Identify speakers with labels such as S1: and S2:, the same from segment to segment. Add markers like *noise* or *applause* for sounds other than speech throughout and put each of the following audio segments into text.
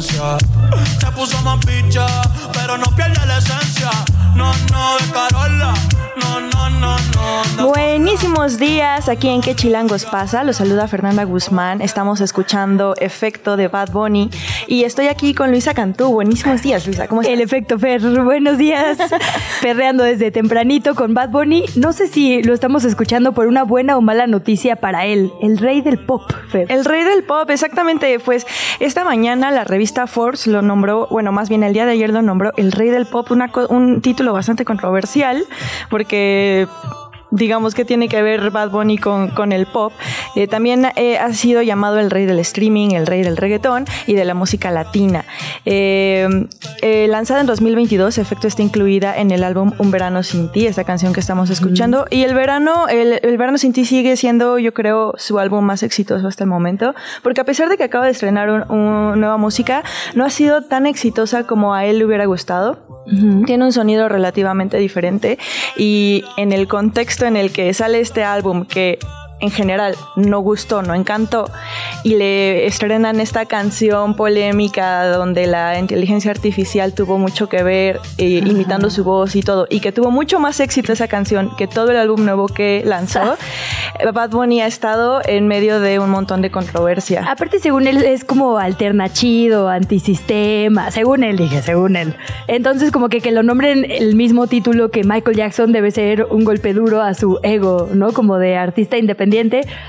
S1: Se puso más picha, pero no pierde la esencia. No, no, de Carola.
S2: Buenísimos días, aquí en ¿Qué Chilangos pasa? Los saluda Fernanda Guzmán. Estamos escuchando Efecto de Bad Bunny y estoy aquí con Luisa Cantú. Buenísimos días, Luisa. ¿Cómo estás?
S3: El efecto Fer, buenos días. *laughs* Perreando desde tempranito con Bad Bunny. No sé si lo estamos escuchando por una buena o mala noticia para él, el rey del pop, Fer.
S2: El rey del pop, exactamente. Pues esta mañana la revista Forbes lo nombró, bueno, más bien el día de ayer lo nombró el rey del pop, una un título bastante controversial, porque que digamos que tiene que ver Bad Bunny con, con el pop. Eh, también eh, ha sido llamado el rey del streaming, el rey del reggaetón y de la música latina. Eh, eh, lanzada en 2022, Efecto está incluida en el álbum Un Verano Sin Ti, esta canción que estamos escuchando. Y el verano, el, el Verano Sin Ti sigue siendo, yo creo, su álbum más exitoso hasta el momento, porque a pesar de que acaba de estrenar un- un- nueva música, no ha sido tan exitosa como a él le hubiera gustado. Tiene un sonido relativamente diferente y en el contexto en el que sale este álbum que en general no gustó, no encantó y le estrenan esta canción polémica donde la inteligencia artificial tuvo mucho que ver eh, imitando su voz y todo y que tuvo mucho más éxito esa canción que todo el álbum nuevo que lanzó. Bad Bunny ha estado en medio de un montón de controversia.
S3: Aparte, según él, es como alternachido, antisistema, según él, dije, según él. Entonces, como que que lo nombren el mismo título que Michael Jackson debe ser un golpe duro a su ego, ¿no? Como de artista independiente.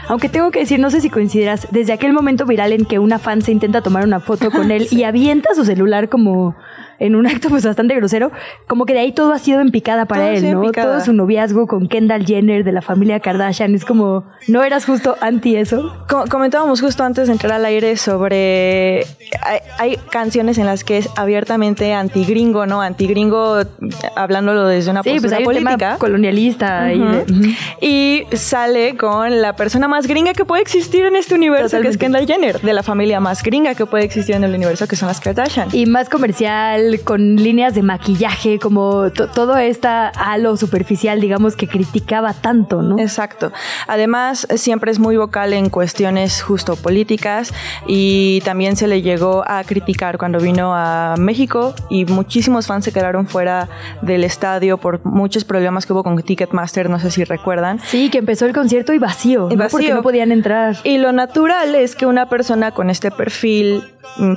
S3: Aunque tengo que decir, no sé si coincidirás, desde aquel momento viral en que una fan se intenta tomar una foto con él *laughs* y avienta su celular como en un acto pues bastante grosero, como que de ahí todo ha sido en picada para
S2: Todo
S3: él, ¿no?
S2: picada.
S3: Todo su noviazgo con Kendall Jenner de la familia Kardashian es como, ¿no eras justo anti eso?
S2: Co- comentábamos justo antes de entrar al aire sobre hay, hay canciones en las que es abiertamente antigringo, ¿no? Antigringo hablándolo desde una
S3: Sí, pues
S2: postura
S3: hay un tema
S2: política.
S3: colonialista y de-
S2: sale con la persona más gringa que puede existir en este universo, que es. Kendall Jenner, de la familia más gringa que puede existir en el universo, que son las Kardashian.
S3: y más comercial, con líneas de maquillaje, como to- todo esta halo superficial, digamos, que criticaba tanto, ¿no?
S2: Exacto. Además, siempre es muy vocal en cuestiones justo políticas y también se le llegó a criticar cuando vino a México y muchísimos fans se quedaron fuera del estadio por muchos problemas que hubo con Ticketmaster, no sé si recuerdan.
S3: Sí, que empezó el concierto y vacío,
S2: Y
S3: ¿no? porque
S2: vacío.
S3: no podían entrar.
S2: Y lo natural es que una persona con este perfil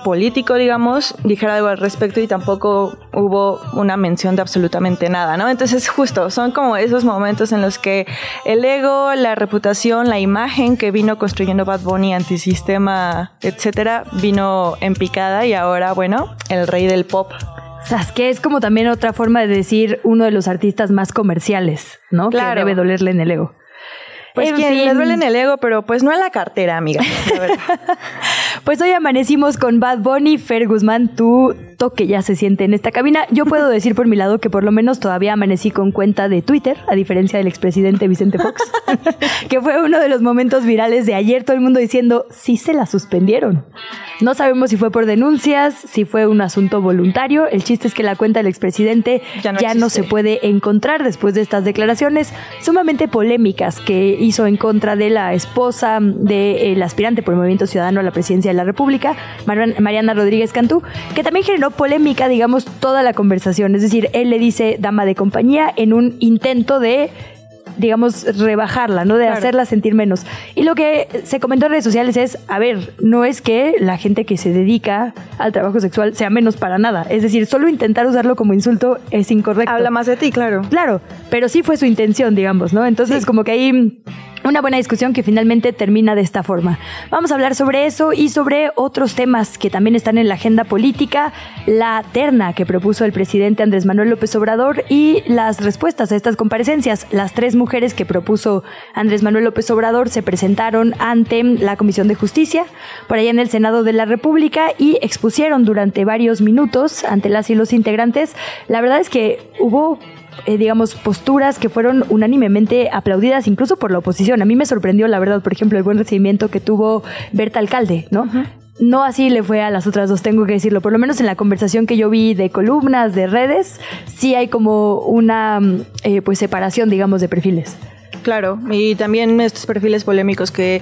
S2: político, digamos, dijera algo al respecto y tampoco hubo una mención de absolutamente nada, ¿no? Entonces, justo, son como esos momentos en los que el ego, la reputación, la imagen que vino construyendo Bad Bunny, antisistema, etcétera, vino en picada y ahora, bueno, el rey del pop.
S3: O sea, es que es como también otra forma de decir uno de los artistas más comerciales, ¿no?
S2: Claro.
S3: Que debe dolerle en el ego.
S2: Pues
S3: En
S2: quien le
S3: fin.
S2: duele en el ego, pero pues no en la cartera, amiga. la. *laughs*
S3: Pues hoy amanecimos con Bad Bunny, Fer Guzmán, tu toque ya se siente en esta cabina. Yo puedo decir por mi lado que por lo menos todavía amanecí con cuenta de Twitter, a diferencia del expresidente Vicente Fox, *laughs* que fue uno de los momentos virales de ayer, todo el mundo diciendo, sí se la suspendieron. No sabemos si fue por denuncias, si fue un asunto voluntario. El chiste es que la cuenta del expresidente
S2: Ya
S3: ya
S2: no
S3: no,
S2: existe.
S3: se puede encontrar después de estas declaraciones sumamente polémicas que hizo en contra de la esposa del aspirante por el Movimiento Ciudadano a la presidencia de la República, Marian- Mariana Rodríguez Cantú, que también generó polémica, digamos, toda la conversación. Es decir, él le dice dama de compañía en un intento de digamos, rebajarla, ¿no? De
S2: Claro.
S3: hacerla sentir menos. Y lo que se comentó en redes sociales es, a ver, no es que la gente que se dedica al trabajo sexual sea menos para nada. Es decir, solo intentar usarlo como insulto es incorrecto.
S2: Habla más de ti, claro.
S3: Claro, pero sí fue su intención, digamos, ¿no? Entonces,
S2: Sí.
S3: como que ahí Una buena discusión que finalmente termina de esta forma. Vamos a hablar sobre eso y sobre otros temas que también están en la agenda política, la terna que propuso el presidente Andrés Manuel López Obrador y las respuestas a estas comparecencias. Las tres mujeres que propuso Andrés Manuel López Obrador se presentaron ante la Comisión de Justicia, por allá en el Senado de la República, y expusieron durante varios minutos ante las y los integrantes. La verdad es que hubo eh, digamos, posturas que fueron unánimemente aplaudidas incluso por la oposición. A mí me sorprendió, la verdad, por ejemplo, el buen recibimiento que tuvo Berta Alcalde, ¿no? No así le fue a las otras dos, tengo que decirlo. Por lo menos en la conversación que yo vi de columnas, de redes, sí hay como una eh, pues separación, digamos, de perfiles.
S2: Claro, y también estos perfiles polémicos que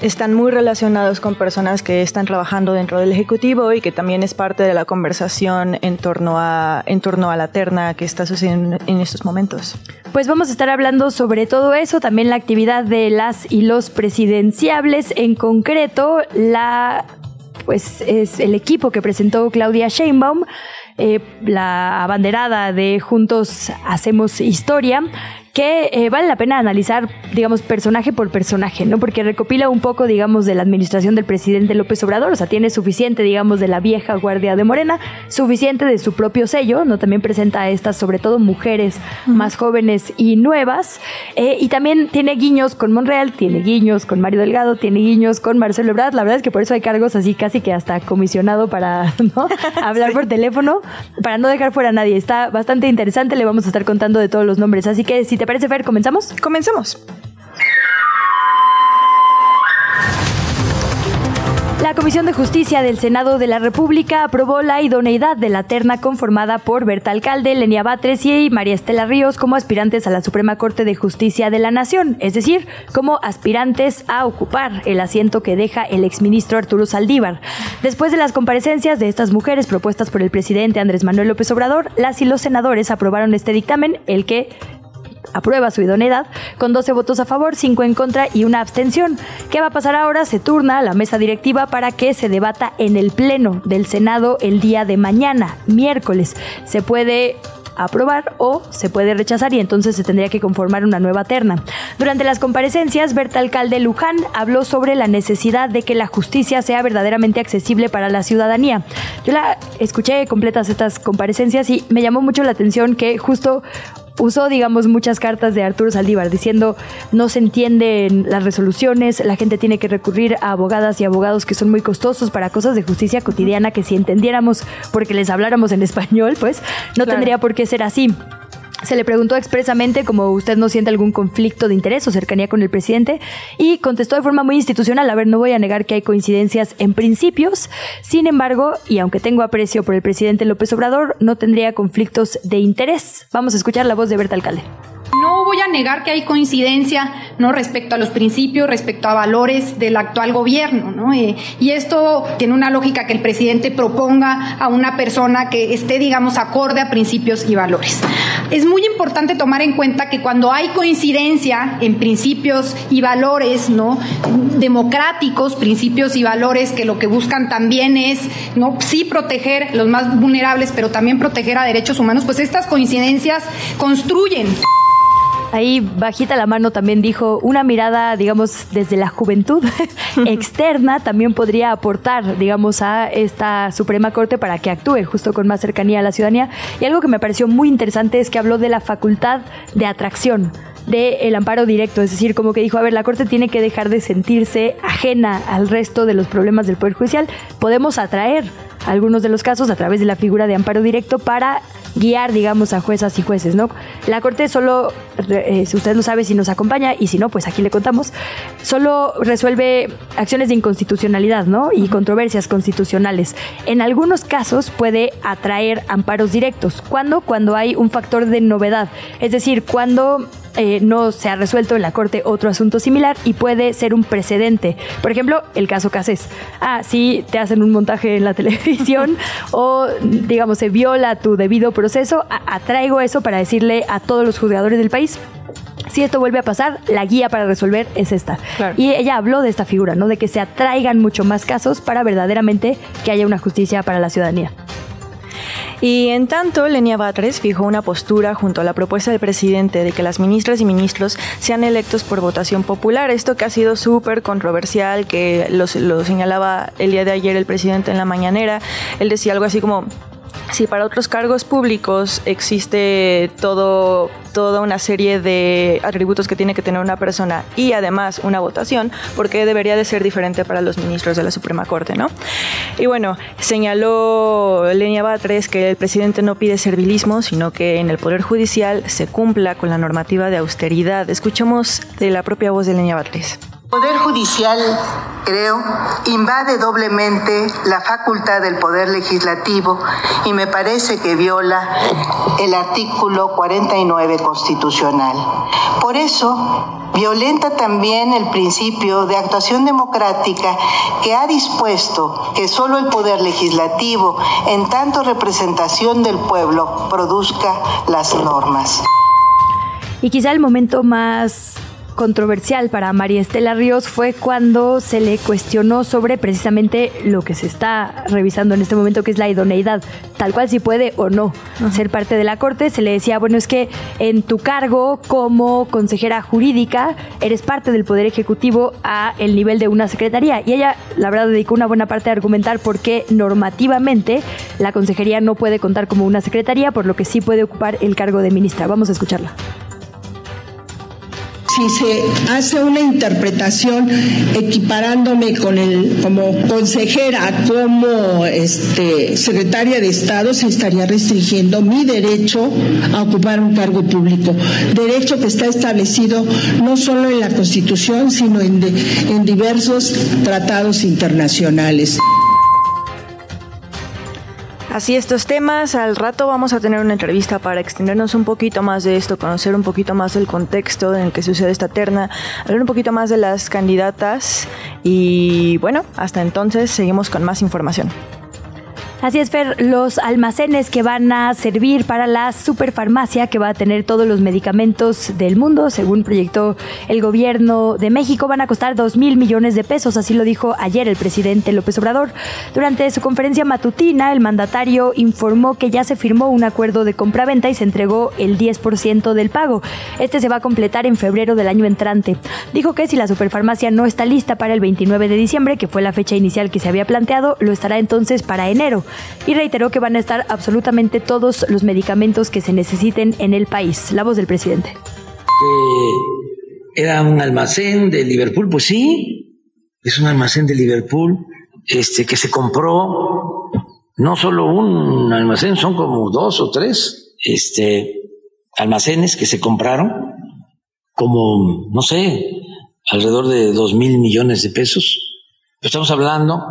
S2: están muy relacionados con personas que están trabajando dentro del Ejecutivo y que también es parte de la conversación en torno a, en torno a la terna que está sucediendo en estos momentos.
S3: Pues vamos a estar hablando sobre todo eso, también la actividad de las y los presidenciables, en concreto la pues es el equipo que presentó Claudia Sheinbaum, eh, la abanderada de Juntos Hacemos Historia, que eh, vale la pena analizar, digamos, personaje por personaje, ¿no? Porque recopila un poco, digamos, de la administración del presidente López Obrador, o sea, tiene suficiente, digamos, de la vieja guardia de Morena, suficiente de su propio sello, ¿no? También presenta a estas, sobre todo, mujeres más jóvenes y nuevas, eh, y también tiene guiños con Monreal, tiene guiños con Mario Delgado, tiene guiños con Marcelo Ebrard, la verdad es que por eso hay cargos así casi que hasta comisionado para, *laughs* ¿no? Hablar por teléfono, para no dejar fuera a nadie. Está bastante interesante, le vamos a estar contando de todos los nombres, así que si te parece, Fer, ¿comenzamos?
S2: Comenzamos.
S3: La Comisión de Justicia del Senado de la República aprobó la idoneidad de la terna conformada por Berta Alcalde, Lenia Batres y María Estela Ríos como aspirantes a la Suprema Corte de Justicia de la Nación, es decir, como aspirantes a ocupar el asiento que deja el exministro Arturo Saldívar. Después de las comparecencias de estas mujeres propuestas por el presidente Andrés Manuel López Obrador, las y los senadores aprobaron este dictamen, el que aprueba su idoneidad con 12 votos a favor, 5 en contra y una abstención. ¿Qué va a pasar ahora? Se turna a la mesa directiva para que se debata en el Pleno del Senado el día de mañana, miércoles. Se puede aprobar o se puede rechazar y entonces se tendría que conformar una nueva terna. Durante las comparecencias, Berta Alcalde Luján habló sobre la necesidad de que la justicia sea verdaderamente accesible para la ciudadanía. Yo la escuché completas estas comparecencias y me llamó mucho la atención que justo usó, digamos, muchas cartas de Arturo Saldívar diciendo no se entienden las resoluciones, la gente tiene que recurrir a abogadas y abogados que son muy costosos para cosas de justicia cotidiana que si entendiéramos porque les habláramos en español, pues no tendría por qué ser así. Se le preguntó expresamente como usted no siente algún conflicto de interés o cercanía con el presidente y contestó de forma muy institucional, a ver, no voy a negar que hay coincidencias en principios, sin embargo, y aunque tengo aprecio por el presidente López Obrador, no tendría conflictos de interés. Vamos a escuchar la voz de Berta Alcalde.
S4: No voy a negar que hay coincidencia no respecto a los principios, respecto a valores del actual gobierno, ¿no? Eh, y esto tiene una lógica que el presidente proponga a una persona que esté, digamos, acorde a principios y valores. Es muy importante tomar en cuenta que cuando hay coincidencia en principios y valores, ¿no? democráticos, principios y valores que lo que buscan también es, no, sí proteger los más vulnerables, pero también proteger a derechos humanos, pues estas coincidencias construyen
S3: Ahí bajita la mano también dijo una mirada, digamos, desde la juventud *laughs* externa también podría aportar, digamos, a esta Suprema Corte para que actúe justo con más cercanía a la ciudadanía. Y algo que me pareció muy interesante es que habló de la facultad de atracción del amparo directo, es decir, como que dijo, a ver, la Corte tiene que dejar de sentirse ajena al resto de los problemas del Poder Judicial, podemos atraer algunos de los casos a través de la figura de amparo directo para guiar, digamos, a juezas y jueces, ¿no? La Corte solo, eh, si usted lo sabe, si nos acompaña, y si no, pues aquí le contamos, solo resuelve acciones de inconstitucionalidad, ¿no? Y controversias constitucionales. En algunos casos puede atraer amparos directos. ¿Cuándo? Cuando hay un factor de novedad. Es decir, cuando eh, no se ha resuelto en la Corte otro asunto similar y puede ser un precedente. Por ejemplo, el caso Casés. Ah, si te hacen un montaje en la *laughs* televisión o, digamos, se viola tu debido proceso, atraigo eso para decirle a todos los juzgadores del país, si esto vuelve a pasar, la guía para resolver es esta. Y ella habló de esta figura, ¿no? De que se atraigan mucho más casos para verdaderamente que haya una justicia para la ciudadanía.
S2: Y en tanto, Lenia Batres fijó una postura junto a la propuesta del presidente de que las ministras y ministros sean electos por votación popular. Esto que ha sido súper controversial, que lo, lo señalaba el día de ayer el presidente en la mañanera. Él decía algo así como, si para otros cargos públicos existe todo, toda una serie de atributos que tiene que tener una persona y además una votación, ¿por qué debería de ser diferente para los ministros de la Suprema Corte, no? Y bueno, señaló Lenia Batres que el presidente no pide servilismo, sino que en el Poder Judicial se cumpla con la normativa de austeridad. Escuchamos de la propia voz de Lenia Batres.
S5: Poder Judicial, creo, invade doblemente la facultad del Poder Legislativo y me parece que viola el artículo 49 constitucional. Por eso, violenta también el principio de actuación democrática que ha dispuesto que solo el Poder Legislativo, en tanto representación del pueblo, produzca las normas.
S3: Y quizá el momento más controversial para María Estela Ríos fue cuando se le cuestionó sobre precisamente lo que se está revisando en este momento, que es la idoneidad, tal cual si puede o no ser parte de la Corte. Se le decía, bueno, es que en tu cargo como consejera jurídica eres parte del Poder Ejecutivo a el nivel de una secretaría. Y ella, la verdad, dedicó una buena parte a argumentar por qué normativamente la consejería no puede contar como una secretaría, por lo que sí puede ocupar el cargo de ministra. Vamos a escucharla
S6: si se hace una interpretación equiparándome con el como consejera, como este secretaria de Estado, se estaría restringiendo mi derecho a ocupar un cargo público, derecho que está establecido no solo en la Constitución, sino en, en diversos tratados internacionales.
S2: Así estos temas, al rato vamos a tener una entrevista para extendernos un poquito más de esto, conocer un poquito más del contexto en el que sucede esta terna, hablar un poquito más de las candidatas y bueno, hasta entonces seguimos con más información.
S3: Así es, Fer, los almacenes que van a servir para la superfarmacia que va a tener todos los medicamentos del mundo, según proyectó el gobierno de México, van a costar 2 mil millones de pesos, así lo dijo ayer el presidente López Obrador. Durante su conferencia matutina, el mandatario informó que ya se firmó un acuerdo de compraventa y se entregó el 10% del pago. Este se va a completar en febrero del año entrante. Dijo que si la superfarmacia no está lista para el 29 de diciembre, que fue la fecha inicial que se había planteado, lo estará entonces para enero y reiteró que van a estar absolutamente todos los medicamentos que se necesiten en el país. La voz del presidente.
S7: era un almacén de Liverpool, pues sí, es un almacén de Liverpool este, que se compró, no solo un almacén, son como dos o tres este, almacenes que se compraron, como, no sé, alrededor de dos mil millones de pesos. Estamos hablando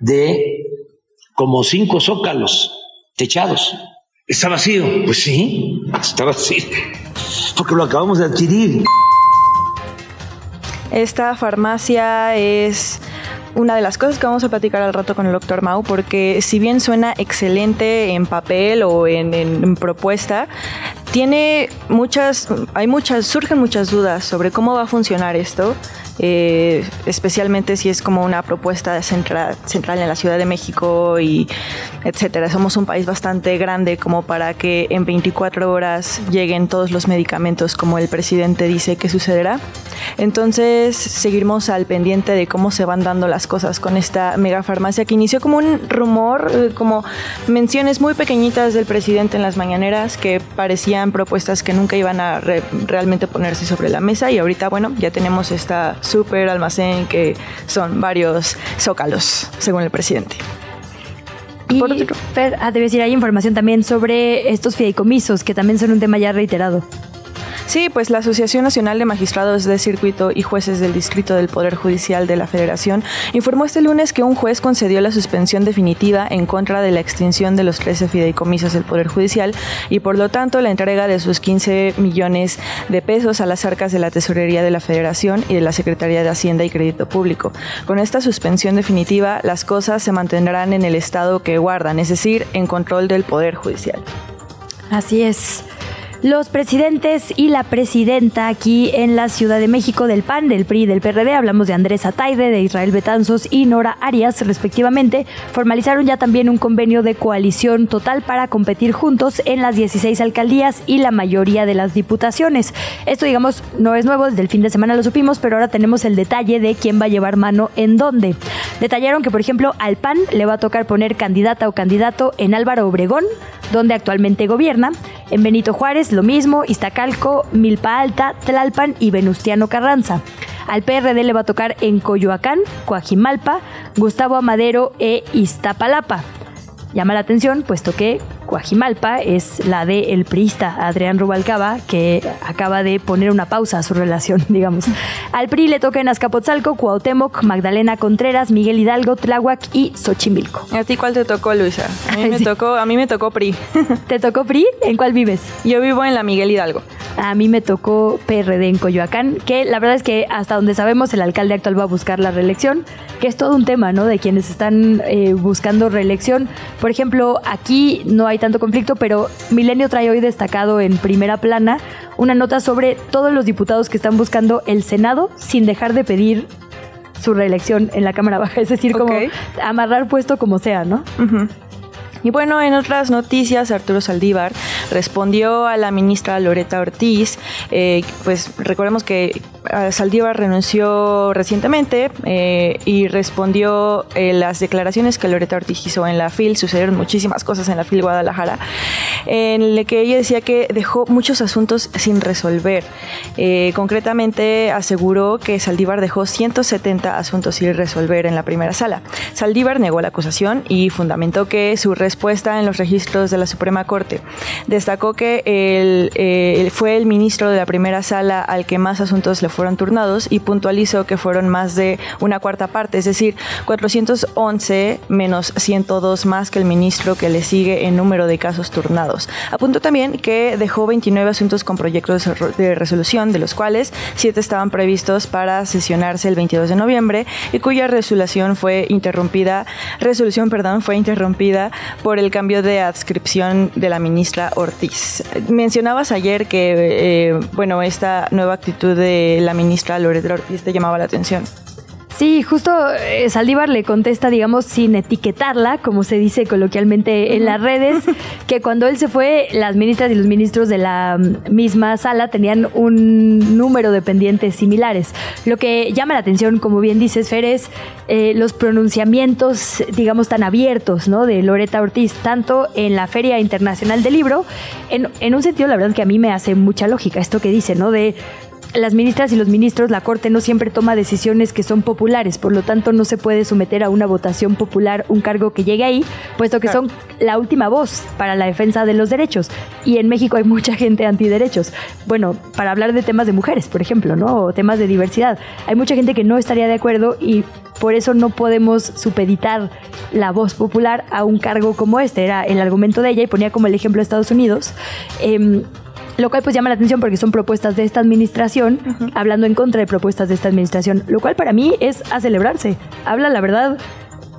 S7: de como cinco zócalos techados. ¿Está vacío? Pues sí, está vacío. Porque lo acabamos de adquirir.
S2: Esta farmacia es una de las cosas que vamos a platicar al rato con el doctor Mau, porque si bien suena excelente en papel o en, en, propuesta, tiene muchas, hay muchas, surgen muchas dudas sobre cómo va a funcionar esto. Eh, especialmente si es como una propuesta central, central en la Ciudad de México y etcétera. Somos un país bastante grande como para que en 24 horas lleguen todos los medicamentos como el presidente dice que sucederá. Entonces seguiremos al pendiente de cómo se van dando las cosas con esta megafarmacia que inició como un rumor, eh, como menciones muy pequeñitas del presidente en las mañaneras que parecían propuestas que nunca iban a re realmente ponerse sobre la mesa y ahorita bueno ya tenemos esta super almacén que son varios zócalos, según el presidente.
S3: Y, Por otro. Fer, ah, decir, hay información también sobre estos fideicomisos, que también son un tema ya reiterado.
S2: Sí, pues la Asociación Nacional de Magistrados de Circuito y Jueces del Distrito del Poder Judicial de la Federación informó este lunes que un juez concedió la suspensión definitiva en contra de la extinción de los 13 fideicomisos del Poder Judicial y por lo tanto la entrega de sus 15 millones de pesos a las arcas de la Tesorería de la Federación y de la Secretaría de Hacienda y Crédito Público. Con esta suspensión definitiva, las cosas se mantendrán en el estado que guardan, es decir, en control del Poder Judicial.
S3: Así es. Los presidentes y la presidenta aquí en la Ciudad de México del PAN, del PRI y del PRD, hablamos de Andrés Ataide, de Israel Betanzos y Nora Arias, respectivamente, formalizaron ya también un convenio de coalición total para competir juntos en las 16 alcaldías y la mayoría de las diputaciones. Esto, digamos, no es nuevo, desde el fin de semana lo supimos, pero ahora tenemos el detalle de quién va a llevar mano en dónde. Detallaron que, por ejemplo, al PAN le va a tocar poner candidata o candidato en Álvaro Obregón, donde actualmente gobierna, en Benito Juárez lo mismo, Iztacalco, Milpa Alta, Tlalpan y Venustiano Carranza. Al PRD le va a tocar en Coyoacán, Coajimalpa, Gustavo Amadero e Iztapalapa. Llama la atención puesto que Coajimalpa es la de el priista Adrián Rubalcaba, que acaba de poner una pausa a su relación, *laughs* digamos. Al PRI le toca en Azcapotzalco, Cuauhtémoc, Magdalena Contreras, Miguel Hidalgo, Tláhuac y Xochimilco.
S2: ¿A ti cuál te tocó, Luisa? A mí *laughs* me,
S3: Sí.
S2: tocó, a mí me tocó PRI. *laughs*
S3: ¿Te tocó PRI? ¿En cuál vives?
S2: Yo vivo en la Miguel Hidalgo.
S3: A mí me tocó PRD en Coyoacán, que la verdad es que hasta donde sabemos el alcalde actual va a buscar la reelección, que es todo un tema, ¿no? De quienes están eh, buscando reelección. Por ejemplo, aquí no hay tanto conflicto, pero Milenio trae hoy destacado en primera plana una nota sobre todos los diputados que están buscando el Senado sin dejar de pedir su reelección en la Cámara Baja, *laughs* es decir, como amarrar puesto como sea, ¿no?
S2: Y bueno, en otras noticias, Arturo Saldívar respondió a la ministra Loreta Ortiz. eh, pues recordemos que eh, Saldívar renunció recientemente eh, y respondió eh, las declaraciones que Loreta Ortiz hizo en la FIL. Sucedieron muchísimas cosas en la FIL Guadalajara, en la que ella decía que dejó muchos asuntos sin resolver. Concretamente aseguró que Saldívar dejó 170 asuntos sin resolver en la primera sala. Saldívar negó la acusación y fundamentó que su respuesta en los registros de la Suprema Corte destacó que eh, él fue el ministro de la primera sala al que más asuntos le fueron turnados y puntualizó que fueron más de una cuarta parte, es decir, 411 menos 102 más que el ministro que le sigue en número de casos turnados. Apuntó también que dejó 29 asuntos con proyectos de resolución, de los cuales 7 estaban previstos para sesionarse el 22 de noviembre y cuya resolución fue interrumpida, resolución, perdón, fue interrumpida por el cambio de adscripción de la ministra Ortiz. Mencionabas ayer que, eh, bueno, esta nueva actitud de la ministra Loreta Ortiz te llamaba la atención.
S3: Sí, justo eh, Saldívar le contesta, digamos, sin etiquetarla, como se dice coloquialmente en las redes, que cuando él se fue, las ministras y los ministros de la mm, misma sala tenían un número de pendientes similares. Lo que llama la atención, como bien dices, Fer, es eh, los pronunciamientos, digamos, tan abiertos, ¿no? De Loreta Ortiz, tanto en la Feria Internacional del Libro, en, en un sentido, la verdad, que a mí me hace mucha lógica esto que dice, ¿no? De las ministras y los ministros, la Corte no siempre toma decisiones que son populares, por lo tanto no se puede someter a una votación popular un cargo que llegue ahí, puesto que son la última voz para la defensa de los derechos. Y en México hay mucha *laughs* gente antiderechos. Bueno, para hablar de temas de mujeres, por ejemplo, ¿no? O temas de diversidad. Hay mucha gente que no estaría de acuerdo y por eso no podemos supeditar la voz popular a un cargo como este. Era el argumento de ella y ponía como el ejemplo a Estados Unidos. Em, lo cual pues llama la atención porque son propuestas de esta administración, hablando en contra de propuestas de esta administración, lo cual para mí es a celebrarse. Habla la verdad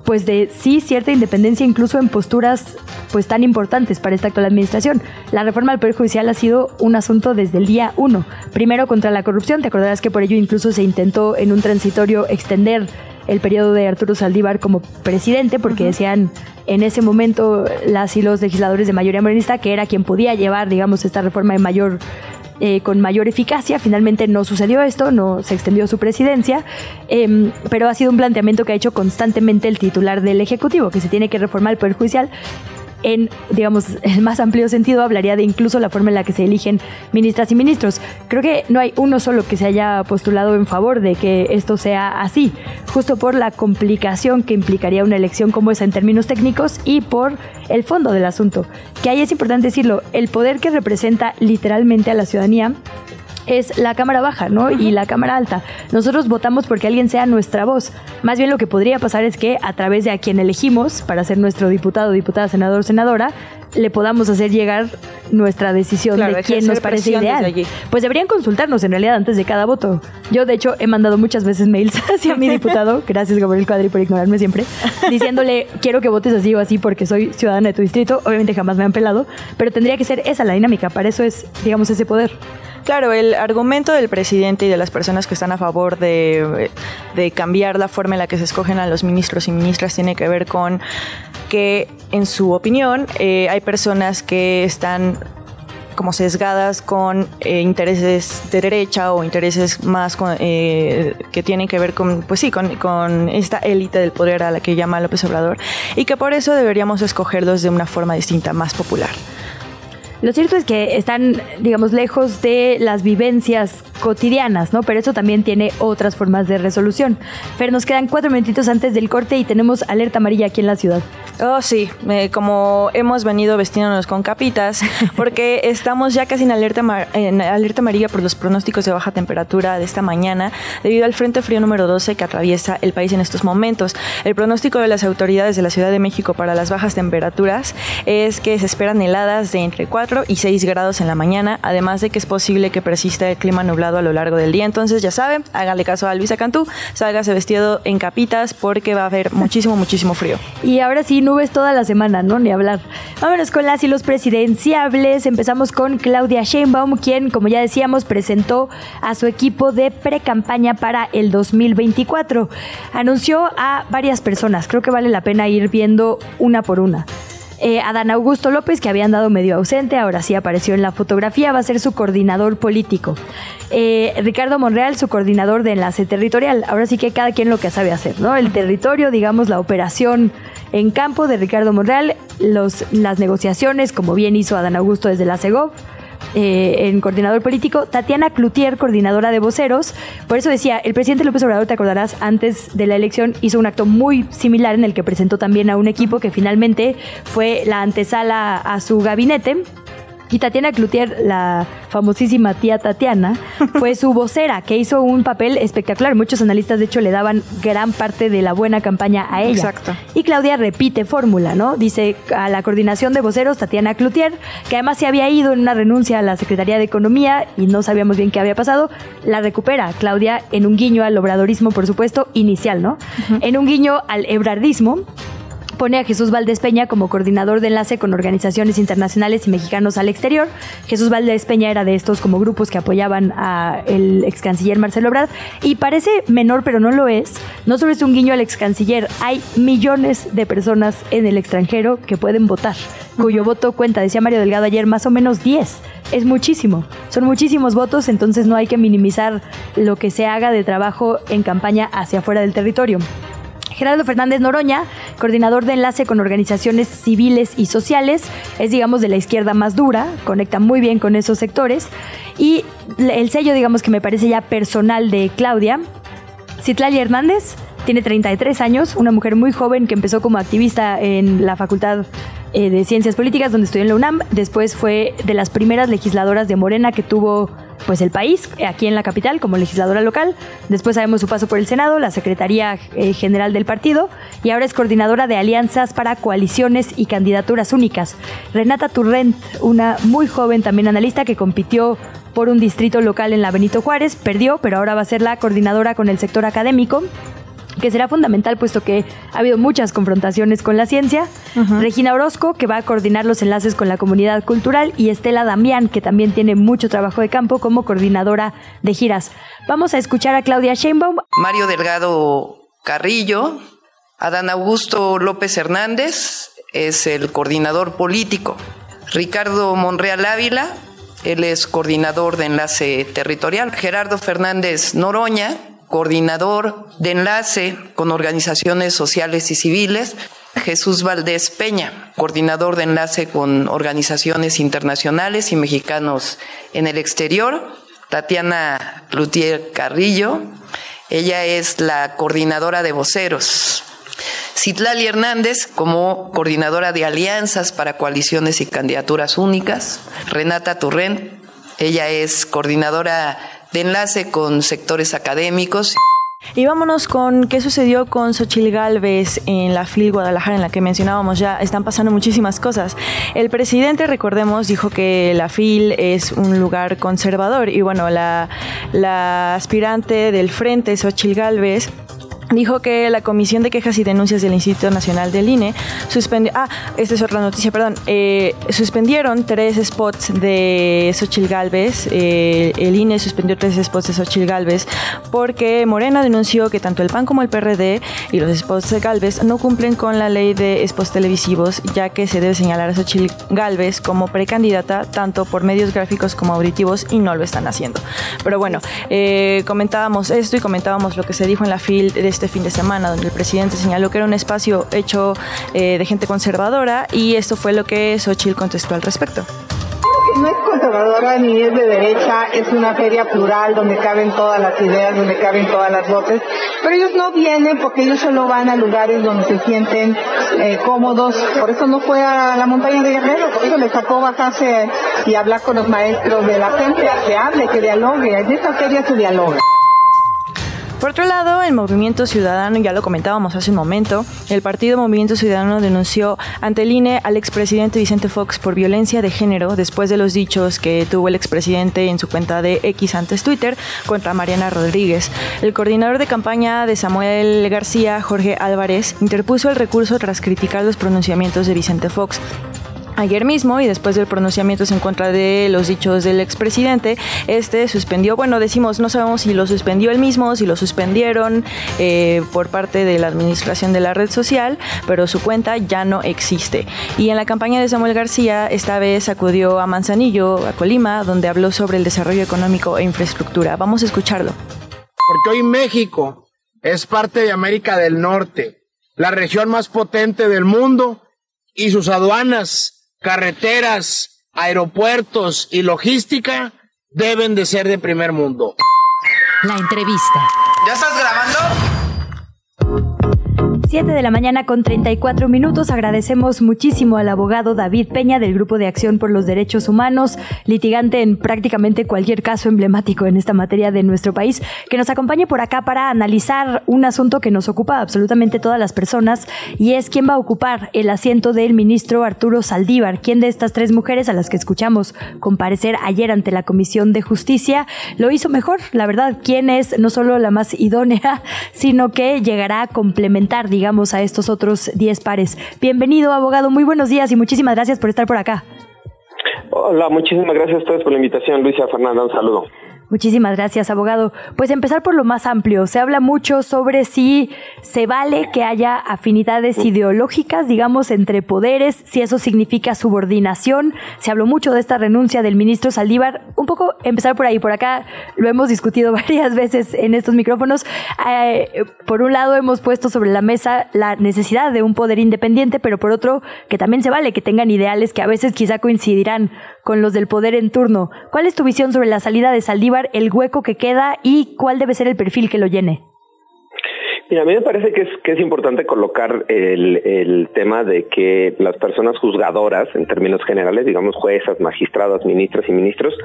S3: pues de sí cierta independencia incluso en posturas pues tan importantes para esta actual administración. La reforma al Poder Judicial ha sido un asunto desde el día uno. Primero contra la corrupción, te acordarás que por ello incluso se intentó en un transitorio extender el periodo de Arturo Saldívar como presidente, porque decían en ese momento las y los legisladores de mayoría morenista que era quien podía llevar, digamos, esta reforma de mayor eh, con mayor eficacia. Finalmente no sucedió esto, no se extendió su presidencia, em, pero ha sido un planteamiento que ha hecho constantemente el titular del Ejecutivo, que se tiene que reformar el Poder Judicial. En, digamos, el más amplio sentido, hablaría de incluso la forma en la que se eligen ministras y ministros. Creo que no hay uno solo que se haya postulado en favor de que esto sea así, justo por la complicación que implicaría una elección como esa en términos técnicos y por el fondo del asunto. Que ahí es importante decirlo, el poder que representa literalmente a la ciudadanía es la Cámara Baja, ¿no? Y la Cámara Alta. Nosotros votamos porque alguien sea nuestra voz. Más bien lo que podría pasar es que a través de a quien elegimos para ser nuestro diputado, diputada, senador, senadora, le podamos hacer llegar nuestra decisión
S2: Claro,
S3: de quién nos parece ideal. Pues deberían consultarnos en realidad antes de cada voto. Yo, de hecho, he mandado muchas veces mails *laughs* hacia mi diputado, gracias Gabriel Cuadri por ignorarme siempre, diciéndole, quiero que votes así o así porque soy ciudadana de tu distrito. Obviamente jamás me han pelado, pero tendría que ser esa la dinámica. Para eso es, digamos, ese poder.
S2: Claro, el argumento del presidente y de las personas que están a favor de, de cambiar la forma en la que se escogen a los ministros y ministras tiene que ver con que, en su opinión, eh, hay personas que están como sesgadas con eh, intereses de derecha o intereses más con, eh, que tienen que ver con, pues sí, con, con esta élite del poder a la que llama López Obrador y que por eso deberíamos escogerlos de una forma distinta, más popular.
S3: Lo cierto es que están, digamos, lejos de las vivencias cotidianas, ¿no? Pero eso también tiene otras formas de resolución. Fer, nos quedan cuatro minutitos antes del corte y tenemos alerta amarilla aquí en la ciudad.
S2: Oh, sí, eh, como hemos venido vestiéndonos con capitas, *laughs* porque estamos ya casi en alerta, en alerta amarilla por los pronósticos de baja temperatura de esta mañana, debido al Frente Frío número 12 que atraviesa el país en estos momentos. El pronóstico de las autoridades de la Ciudad de México para las bajas temperaturas es que se esperan heladas de entre 4 y 6 grados en la mañana, además de que es posible que persista el clima nublado a lo largo del día. Entonces, ya saben, háganle caso a Luisa Cantú, sálgase vestido en capitas porque va a haber muchísimo, muchísimo frío.
S3: Y ahora sí, nubes toda la semana, ¿no? Ni hablar. Vámonos con las y los presidenciables. Empezamos con Claudia Sheinbaum, quien, como ya decíamos, presentó a su equipo de pre-campaña para el 2024. Anunció a varias personas. Creo que vale la pena ir viendo una por una. Eh, Adán Augusto López, que había andado medio ausente, ahora sí apareció en la fotografía, va a ser su coordinador político. Eh, Ricardo Monreal, su coordinador de enlace territorial. Ahora sí que cada quien lo que sabe hacer, ¿no? El territorio, digamos, la operación en campo de Ricardo Monreal, las negociaciones, como bien hizo Adán Augusto desde la CEGOV. Eh, en coordinador político, Tatiana Cloutier, coordinadora de voceros. Por eso decía, el presidente López Obrador, te acordarás, antes de la elección hizo un acto muy similar en el que presentó también a un equipo que finalmente fue la antesala a su gabinete. Y Tatiana Cloutier, la famosísima tía Tatiana, fue su vocera, que hizo un papel espectacular. Muchos analistas, de hecho, le daban gran parte de la buena campaña a ella.
S2: Exacto.
S3: Y Claudia repite fórmula, ¿no? Dice a la coordinación de voceros, Tatiana Cloutier, que además se había ido en una renuncia a la Secretaría de Economía y no sabíamos bien qué había pasado, la recupera Claudia en un guiño al obradorismo, por supuesto, inicial, ¿no? En un guiño al ebrardismo, pone a Jesús Valdés Peña como coordinador de enlace con organizaciones internacionales y mexicanos al exterior. Jesús Valdés Peña era de estos como grupos que apoyaban a el ex canciller Marcelo Ebrard y parece menor pero no lo es. No solo es un guiño al ex canciller, hay millones de personas en el extranjero que pueden votar, cuyo voto cuenta, decía Mario Delgado ayer, más o menos 10. Es muchísimo, son muchísimos votos, entonces no hay que minimizar lo que se haga de trabajo en campaña hacia afuera del territorio. Gerardo Fernández Noroña, coordinador de enlace con organizaciones civiles y sociales, es digamos de la izquierda más dura, conecta muy bien con esos sectores. Y el sello, digamos que me parece ya personal de Claudia, Citlali Hernández, tiene 33 años, una mujer muy joven que empezó como activista en la Facultad eh, de Ciencias Políticas, donde estudió en la UNAM. Después fue de las primeras legisladoras de Morena que tuvo pues el país, aquí en la capital, como legisladora local. Después sabemos su paso por el Senado, la Secretaría eh, General del Partido, y ahora es coordinadora de alianzas para coaliciones y candidaturas únicas. Renata Turrent, una muy joven también analista que compitió por un distrito local en la Benito Juárez, perdió, pero ahora va a ser la coordinadora con el sector académico que será fundamental puesto que ha habido muchas confrontaciones con la ciencia. Regina Orozco, que va a coordinar los enlaces con la comunidad cultural, y Estela Damián, que también tiene mucho trabajo de campo como coordinadora de giras. Vamos a escuchar a Claudia Sheinbaum.
S8: Mario Delgado Carrillo, Adán Augusto López Hernández es el coordinador político. Ricardo Monreal Ávila, él es coordinador de enlace territorial. Gerardo Fernández Noroña, coordinador de enlace con organizaciones sociales y civiles. Jesús Valdés Peña, coordinador de enlace con organizaciones internacionales y mexicanos en el exterior. Tatiana Lutier Carrillo, ella es la coordinadora de voceros. Citlali Hernández como coordinadora de alianzas para coaliciones y candidaturas únicas. Renata Turren, ella es coordinadora de enlace con sectores académicos.
S2: Y vámonos con qué sucedió con Xochil Gálvez en la FIL Guadalajara, en la que mencionábamos ya. Están pasando muchísimas cosas. El presidente, recordemos, dijo que la FIL es un lugar conservador. Y bueno, la, aspirante del frente, Xochil Gálvez, dijo que la Comisión de Quejas y Denuncias del Instituto Nacional del INE suspendió, ah, esta es otra noticia, perdón, eh, suspendieron tres spots de Xochil Galvez, eh, el INE suspendió tres spots de Xochil Galvez porque Morena denunció que tanto el PAN como el PRD y los spots de Galvez no cumplen con la ley de spots televisivos, ya que se debe señalar a Xochil Galvez como precandidata tanto por medios gráficos como auditivos y no lo están haciendo. Pero bueno, eh, comentábamos esto y comentábamos lo que se dijo en la FIL de este fin de semana, donde el presidente señaló que era un espacio hecho eh, de gente conservadora y esto fue lo que Xochitl contestó al respecto.
S9: No es conservadora ni es de derecha, es una feria plural donde caben todas las ideas, donde caben todas las voces, pero ellos no vienen porque ellos solo van a lugares donde se sienten eh, cómodos, por eso no fue a la montaña de Guerrero, por eso le sacó bajarse y hablar con los maestros de la gente, que hable, que dialogue, en esta feria se dialoga.
S2: Por otro lado, el Movimiento Ciudadano, ya lo comentábamos hace un momento, el Partido Movimiento Ciudadano denunció ante el INE al expresidente Vicente Fox por violencia de género después de los dichos que tuvo el expresidente en su cuenta de X antes Twitter contra Mariana Rodríguez. El coordinador de campaña de Samuel García, Jorge Álvarez, interpuso el recurso tras criticar los pronunciamientos de Vicente Fox. Ayer mismo, y después del pronunciamiento en contra de los dichos del expresidente, este suspendió, bueno, decimos, no sabemos si lo suspendió él mismo, si lo suspendieron eh, por parte de la administración de la red social, pero su cuenta ya no existe. Y en la campaña de Samuel García, esta vez acudió a Manzanillo, a Colima, donde habló sobre el desarrollo económico e infraestructura. Vamos a escucharlo.
S10: Porque hoy México es parte de América del Norte, la región más potente del mundo, y sus aduanas carreteras, aeropuertos y logística deben de ser de primer mundo.
S11: La entrevista.
S1: ¿Ya estás grabando?
S3: 7 de la mañana con 34 minutos. Agradecemos muchísimo al abogado David Peña del Grupo de Acción por los Derechos Humanos, litigante en prácticamente cualquier caso emblemático en esta materia de nuestro país, que nos acompañe por acá para analizar un asunto que nos ocupa absolutamente todas las personas y es quién va a ocupar el asiento del ministro Arturo Saldívar, quién de estas tres mujeres a las que escuchamos comparecer ayer ante la Comisión de Justicia lo hizo mejor, la verdad, quién es no solo la más idónea, *laughs* sino que llegará a complementar, digamos, a estos otros 10 pares. Bienvenido, abogado. Muy buenos días y muchísimas gracias por estar por acá.
S12: Hola, muchísimas gracias a ustedes por la invitación. Luisa Fernanda, un saludo.
S3: Muchísimas gracias, abogado. Pues empezar por lo más amplio. Se habla mucho sobre si se vale que haya afinidades ideológicas, digamos, entre poderes, si eso significa subordinación. Se habló mucho de esta renuncia del ministro Saldívar. Un poco empezar por ahí, por acá lo hemos discutido *laughs* varias veces en estos micrófonos. Eh, por un lado hemos puesto sobre la mesa la necesidad de un poder independiente, pero por otro que también se vale que tengan ideales que a veces quizá coincidirán con los del poder en turno. ¿Cuál es tu visión sobre la salida de Saldívar, el hueco que queda y cuál debe ser el perfil que lo llene?
S12: Mira, a mí me parece que es, que es importante colocar el, el tema de que las personas juzgadoras, en términos generales, digamos juezas, magistradas, ministras y ministros,